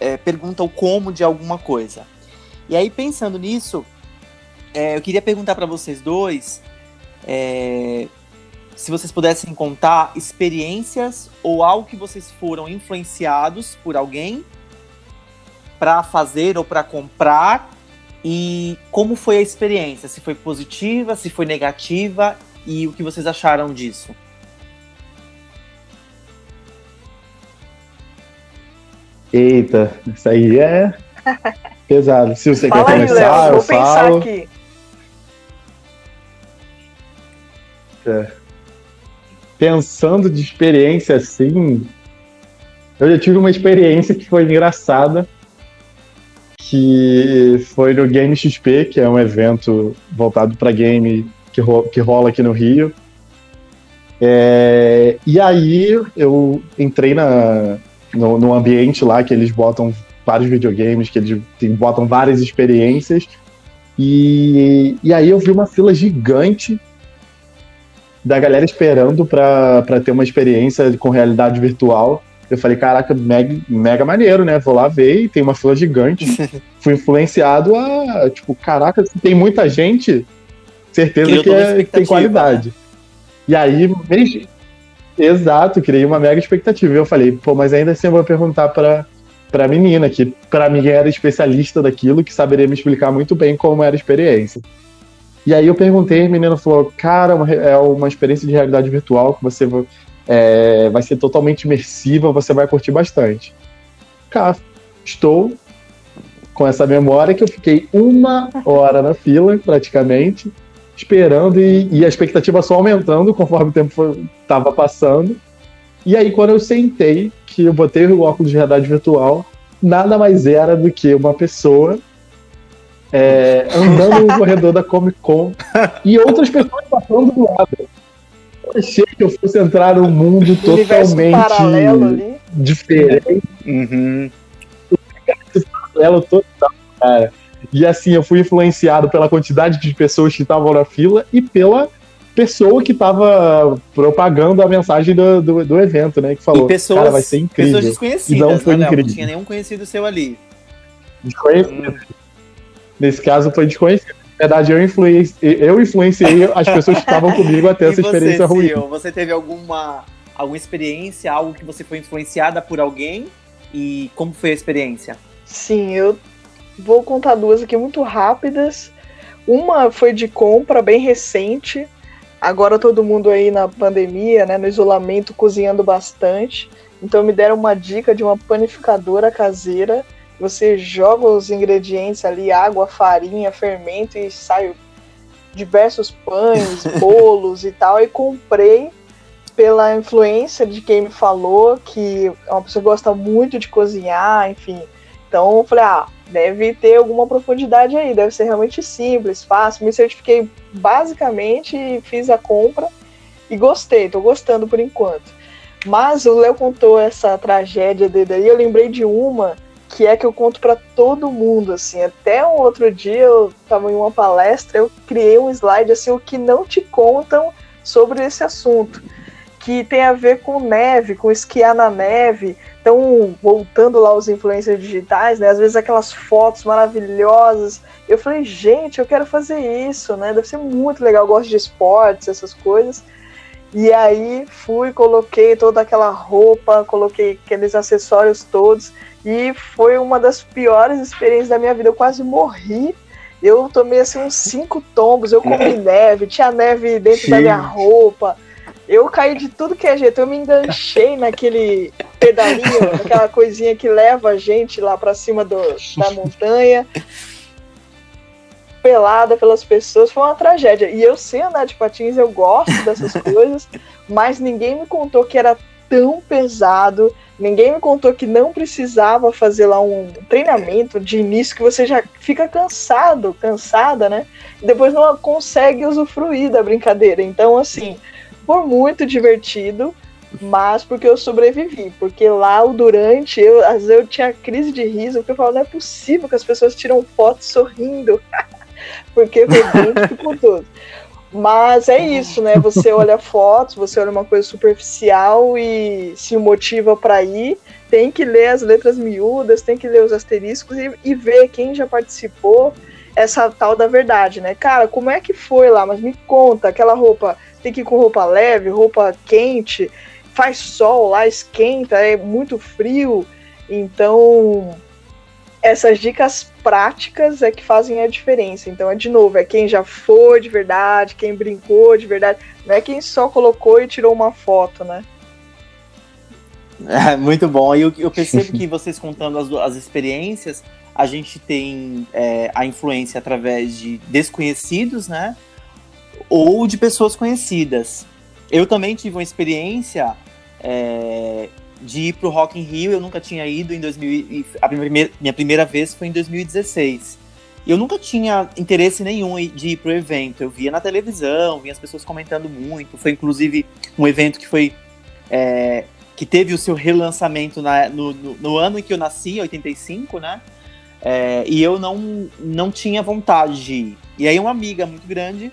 A: é, pergunta o como de alguma coisa. E aí, pensando nisso, é, eu queria perguntar para vocês dois é, se vocês pudessem contar experiências ou algo que vocês foram influenciados por alguém para fazer ou para comprar e como foi a experiência, se foi positiva, se foi negativa e o que vocês acharam disso.
C: Eita, isso aí é pesado. Se você
B: Fala
C: quer
B: aí,
C: começar,
B: Léo,
C: eu
B: vou pensar
C: falo.
B: aqui.
C: É. Pensando de experiência assim, eu já tive uma experiência que foi engraçada, que foi no Game XP, que é um evento voltado para game que, ro que rola aqui no Rio. É, e aí eu entrei na, no, no ambiente lá que eles botam vários videogames, que eles botam várias experiências. E, e aí eu vi uma fila gigante da galera esperando para ter uma experiência com realidade virtual. Eu falei, caraca, mega, mega maneiro, né? Vou lá ver e tem uma fila gigante. Fui influenciado a, tipo, caraca, se tem muita gente, certeza
A: Criou
C: que é, tem qualidade. E aí, me- exato, criei uma mega expectativa. E eu falei, pô, mas ainda assim eu vou perguntar pra, pra menina, que pra mim era especialista daquilo, que saberia me explicar muito bem como era a experiência. E aí eu perguntei, a menina falou, cara, uma é uma experiência de realidade virtual que você é, vai ser totalmente imersiva, você vai curtir bastante. Cá, estou com essa memória que eu fiquei uma hora na fila, praticamente, esperando e, e a expectativa só aumentando conforme o tempo estava passando. E aí, quando eu sentei, que eu botei o óculos de realidade virtual, nada mais era do que uma pessoa é, andando no corredor da Comic Con e outras pessoas passando do lado. Eu achei que eu fosse entrar num mundo totalmente diferente
A: Uhum.
C: paralelo total, cara. E assim, eu fui influenciado pela quantidade de pessoas que estavam na fila e pela pessoa que estava propagando a mensagem do, do, do evento, né? Que falou,
A: e pessoas,
C: cara, vai ser incrível.
A: pessoas desconhecidas,
C: E não foi
A: né,
C: incrível.
A: Não tinha nenhum conhecido seu ali.
C: Desconhecido. Nesse caso, foi desconhecido. Na verdade, eu influenciei, eu influenciei as pessoas que estavam comigo a ter
A: e
C: essa experiência
A: você,
C: ruim.
A: Você teve alguma, alguma experiência, algo que você foi influenciada por alguém? E como foi a experiência?
B: Sim, eu vou contar duas aqui muito rápidas. Uma foi de compra, bem recente. Agora todo mundo aí na pandemia, né, no isolamento, cozinhando bastante. Então me deram uma dica de uma panificadora caseira. Você joga os ingredientes ali, água, farinha, fermento e sai diversos pães, bolos e tal. E comprei pela influência de quem me falou que é uma pessoa que gosta muito de cozinhar, enfim. Então eu falei, ah, deve ter alguma profundidade aí, deve ser realmente simples, fácil. Me certifiquei basicamente e fiz a compra e gostei, tô gostando por enquanto. Mas o Léo contou essa tragédia dele aí, eu lembrei de uma que é que eu conto para todo mundo, assim. Até um outro dia eu tava em uma palestra, eu criei um slide assim, o que não te contam sobre esse assunto, que tem a ver com neve, com esquiar na neve. Então, voltando lá aos influencers digitais, né? Às vezes aquelas fotos maravilhosas. Eu falei, gente, eu quero fazer isso, né? Deve ser muito legal, eu gosto de esportes, essas coisas. E aí fui, coloquei toda aquela roupa, coloquei aqueles acessórios todos e foi uma das piores experiências da minha vida. Eu quase morri. Eu tomei assim uns cinco tombos, eu comi neve, tinha neve dentro da minha roupa. Eu caí de tudo que é jeito, eu me enganchei naquele pedalinho, aquela coisinha que leva a gente lá para cima do, da montanha. Pelada pelas pessoas, foi uma tragédia. E eu sei andar de patins, eu gosto dessas coisas, mas ninguém me contou que era tão pesado. Ninguém me contou que não precisava fazer lá um treinamento de início que você já fica cansado, cansada, né? E depois não consegue usufruir da brincadeira. Então, assim, foi muito divertido, mas porque eu sobrevivi. Porque lá o durante, eu, às vezes eu tinha crise de riso, porque eu falava, não é possível que as pessoas tiram fotos sorrindo. porque foi bem dificultoso. Mas é isso, né? Você olha fotos, você olha uma coisa superficial e se motiva para ir, tem que ler as letras miúdas, tem que ler os asteriscos e, e, ver quem já participou essa tal da verdade, né? Cara, como é que foi lá? Mas me conta, aquela roupa tem que ir com roupa leve, roupa quente, faz sol lá, esquenta, é muito frio. Então, essas dicas práticas é que fazem a diferença. Então, é de novo, é quem já foi de verdade, quem brincou de verdade, não é quem só colocou e tirou uma foto, né?
A: É, muito bom. E eu, eu percebo que vocês contando as, as experiências, a gente tem é, a influência através de desconhecidos, né? Ou de pessoas conhecidas. Eu também tive uma experiência é, de ir pro Rock in Rio, eu nunca tinha ido em 2000, a primeira, minha primeira vez foi em 2016. Eu nunca tinha interesse nenhum de ir pro evento. Eu via na televisão, via as pessoas comentando muito. Foi inclusive um evento que foi é, que teve o seu relançamento na, no, no, no, ano em que eu nasci, 85, né? É, e eu não, não tinha vontade de ir. E aí uma amiga muito grande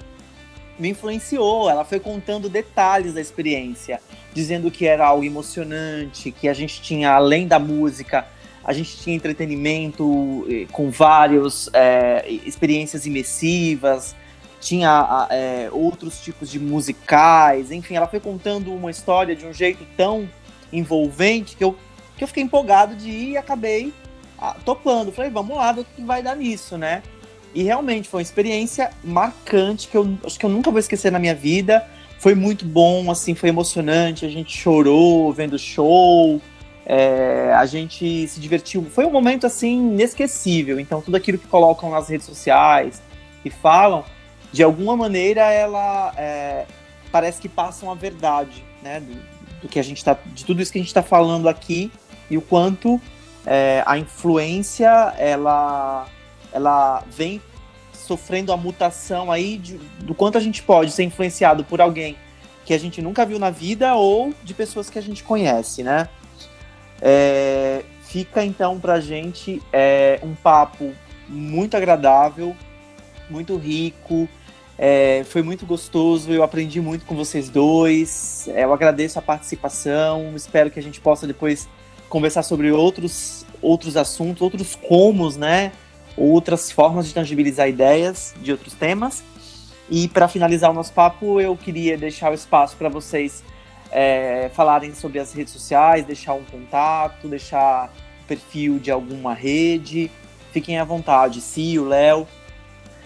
A: me influenciou. Ela foi contando detalhes da experiência, dizendo que era algo emocionante, que a gente tinha, além da música, a gente tinha entretenimento eh, com várias é, experiências imersivas, tinha é, outros tipos de musicais, enfim, ela foi contando uma história de um jeito tão envolvente que eu, que eu fiquei empolgado de ir e acabei ah, topando. Falei, vamos lá, o que vai dar nisso, né? E realmente foi uma experiência marcante que eu acho que eu nunca vou esquecer na minha vida. Foi muito bom, assim, foi emocionante. A gente chorou vendo o show, é, a gente se divertiu. Foi um momento assim inesquecível. Então tudo aquilo que colocam nas redes sociais e falam, de alguma maneira, ela é, parece que passam a verdade, né? Do, do que a gente tá, de tudo isso que a gente está falando aqui e o quanto é, a influência ela ela vem sofrendo a mutação aí de, do quanto a gente pode ser influenciado por alguém que a gente nunca viu na vida ou de pessoas que a gente conhece, né? É, fica então pra gente é, um papo muito agradável, muito rico, é, foi muito gostoso, eu aprendi muito com vocês dois, é, eu agradeço a participação, espero que a gente possa depois conversar sobre outros, outros assuntos, outros comos, né? Outras formas de tangibilizar ideias de outros temas. E para finalizar o nosso papo, eu queria deixar o espaço para vocês é, falarem sobre as redes sociais, deixar um contato, deixar o perfil de alguma rede. Fiquem à vontade, o Léo,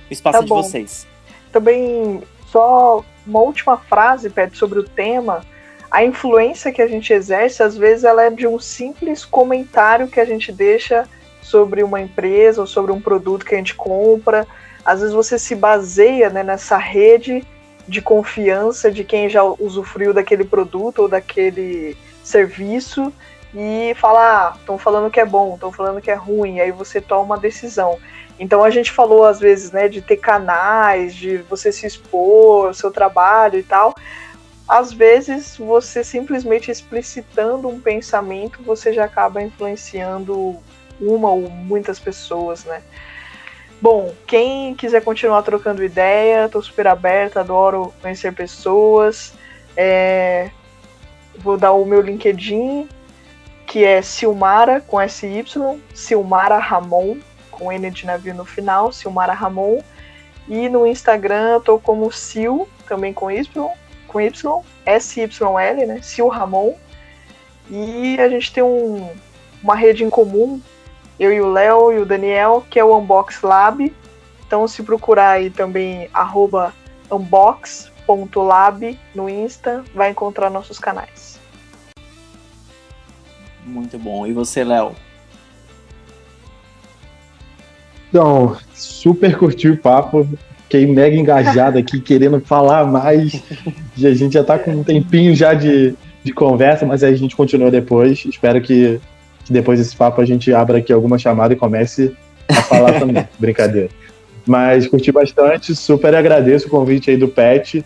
A: o espaço tá é de vocês.
B: Também, só uma última frase, Pet, sobre o tema. A influência que a gente exerce, às vezes, ela é de um simples comentário que a gente deixa sobre uma empresa ou sobre um produto que a gente compra. Às vezes você se baseia né, nessa rede de confiança de quem já usufruiu daquele produto ou daquele serviço e fala, ah, estão falando que é bom, estão falando que é ruim, aí você toma uma decisão. Então a gente falou às vezes, né, de ter canais, de você se expor, seu trabalho e tal. Às vezes você simplesmente explicitando um pensamento, você já acaba influenciando uma ou muitas pessoas, né? Bom, quem quiser continuar trocando ideia, tô super aberta, adoro conhecer pessoas. É, vou dar o meu LinkedIn, que é Silmara com SY, Silmara Ramon, com N de navio no final, Silmara Ramon. E no Instagram eu tô como Sil, também com Y, com Y, S-Y-L, né? Sil Ramon. E a gente tem um, uma rede em comum eu e o Léo e o Daniel, que é o Unbox Lab. Então, se procurar aí também, arroba unbox, hub.lab no Insta, vai encontrar nossos canais.
A: Muito bom. E você, Léo?
C: Então, super curti o papo. Fiquei mega engajado aqui, querendo falar mais. E a gente já tá com um tempinho já de, de conversa, mas aí a gente continua depois. Espero que, que depois desse papo a gente abra aqui alguma chamada e comece a falar também. Brincadeira. Mas curti bastante, super agradeço o convite aí do Pet.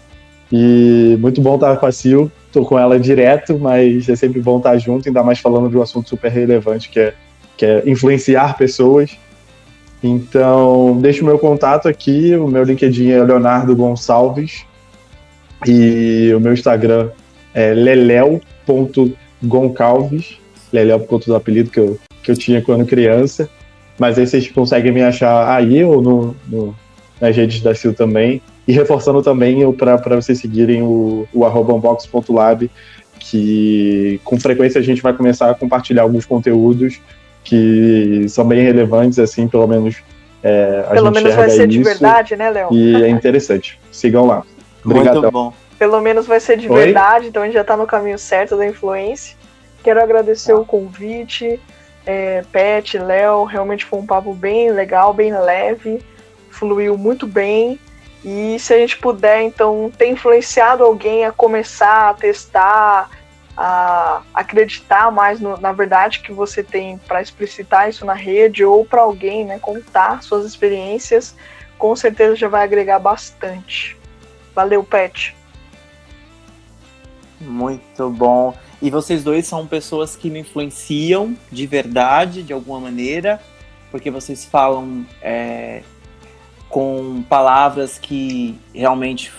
C: E muito bom estar com a Sil. Tô com ela direto, mas é sempre bom estar junto, ainda mais falando de um assunto super relevante que é, que é influenciar pessoas. Então, deixo o meu contato aqui. O meu LinkedIn é Leonardo Gonçalves. E o meu Instagram é lelel.goncalves. Lelel por conta do apelido que eu, que eu tinha quando criança. Mas aí vocês conseguem me achar aí ou no, no nas redes da Sil também. E reforçando também para vocês seguirem o, o unbox.lab, que com frequência a gente vai começar a compartilhar alguns conteúdos que são bem relevantes, assim, pelo menos é, a
B: Pelo
C: gente
B: menos vai ser
C: isso,
B: de verdade, né, Léo?
C: E é interessante. Sigam lá. Obrigado.
A: Muito bom.
B: Pelo menos vai ser de
C: Oi?
B: verdade, então a gente já tá no caminho certo da influência. Quero agradecer
A: Tá.
B: o convite, é, Pet, Léo, realmente foi um papo bem legal, bem leve, fluiu muito bem. E se a gente puder, então, ter influenciado alguém a começar a testar, a acreditar mais no- na verdade que você tem para explicitar isso na rede ou para alguém, né, contar suas experiências, com certeza já vai agregar bastante. Valeu, Pet.
A: Muito bom. E vocês dois são pessoas que me influenciam de verdade, de alguma maneira, porque vocês falam é, com palavras que realmente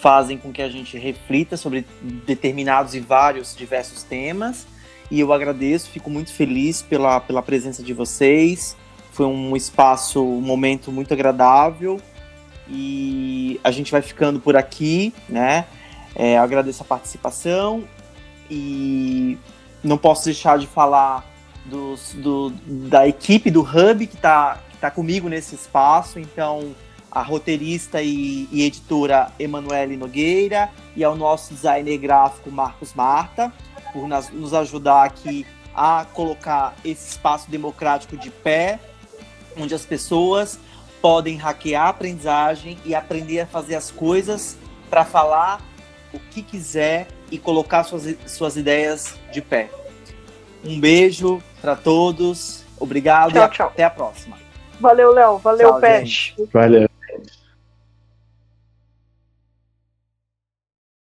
A: fazem com que a gente reflita sobre determinados e vários diversos temas. E eu agradeço, fico muito feliz pela, pela presença de vocês. Foi um espaço, um momento muito agradável. E a gente vai ficando por aqui, né? É, agradeço a participação e não posso deixar de falar dos, do, da equipe do Hub que está que tá comigo nesse espaço. Então, a roteirista e, e editora Emanuele Nogueira e ao nosso designer gráfico Marcos Marta, por nas- nos ajudar aqui a colocar esse espaço democrático de pé, onde as pessoas podem hackear a aprendizagem e aprender a fazer as coisas para falar o que quiser e colocar suas, suas ideias de pé. Um beijo para todos, obrigado
B: Tchau,
A: e
B: tchau.
A: até a próxima.
B: Valeu, Léo. Valeu,
A: Tchau,
B: Pet.
A: gente.
C: Valeu.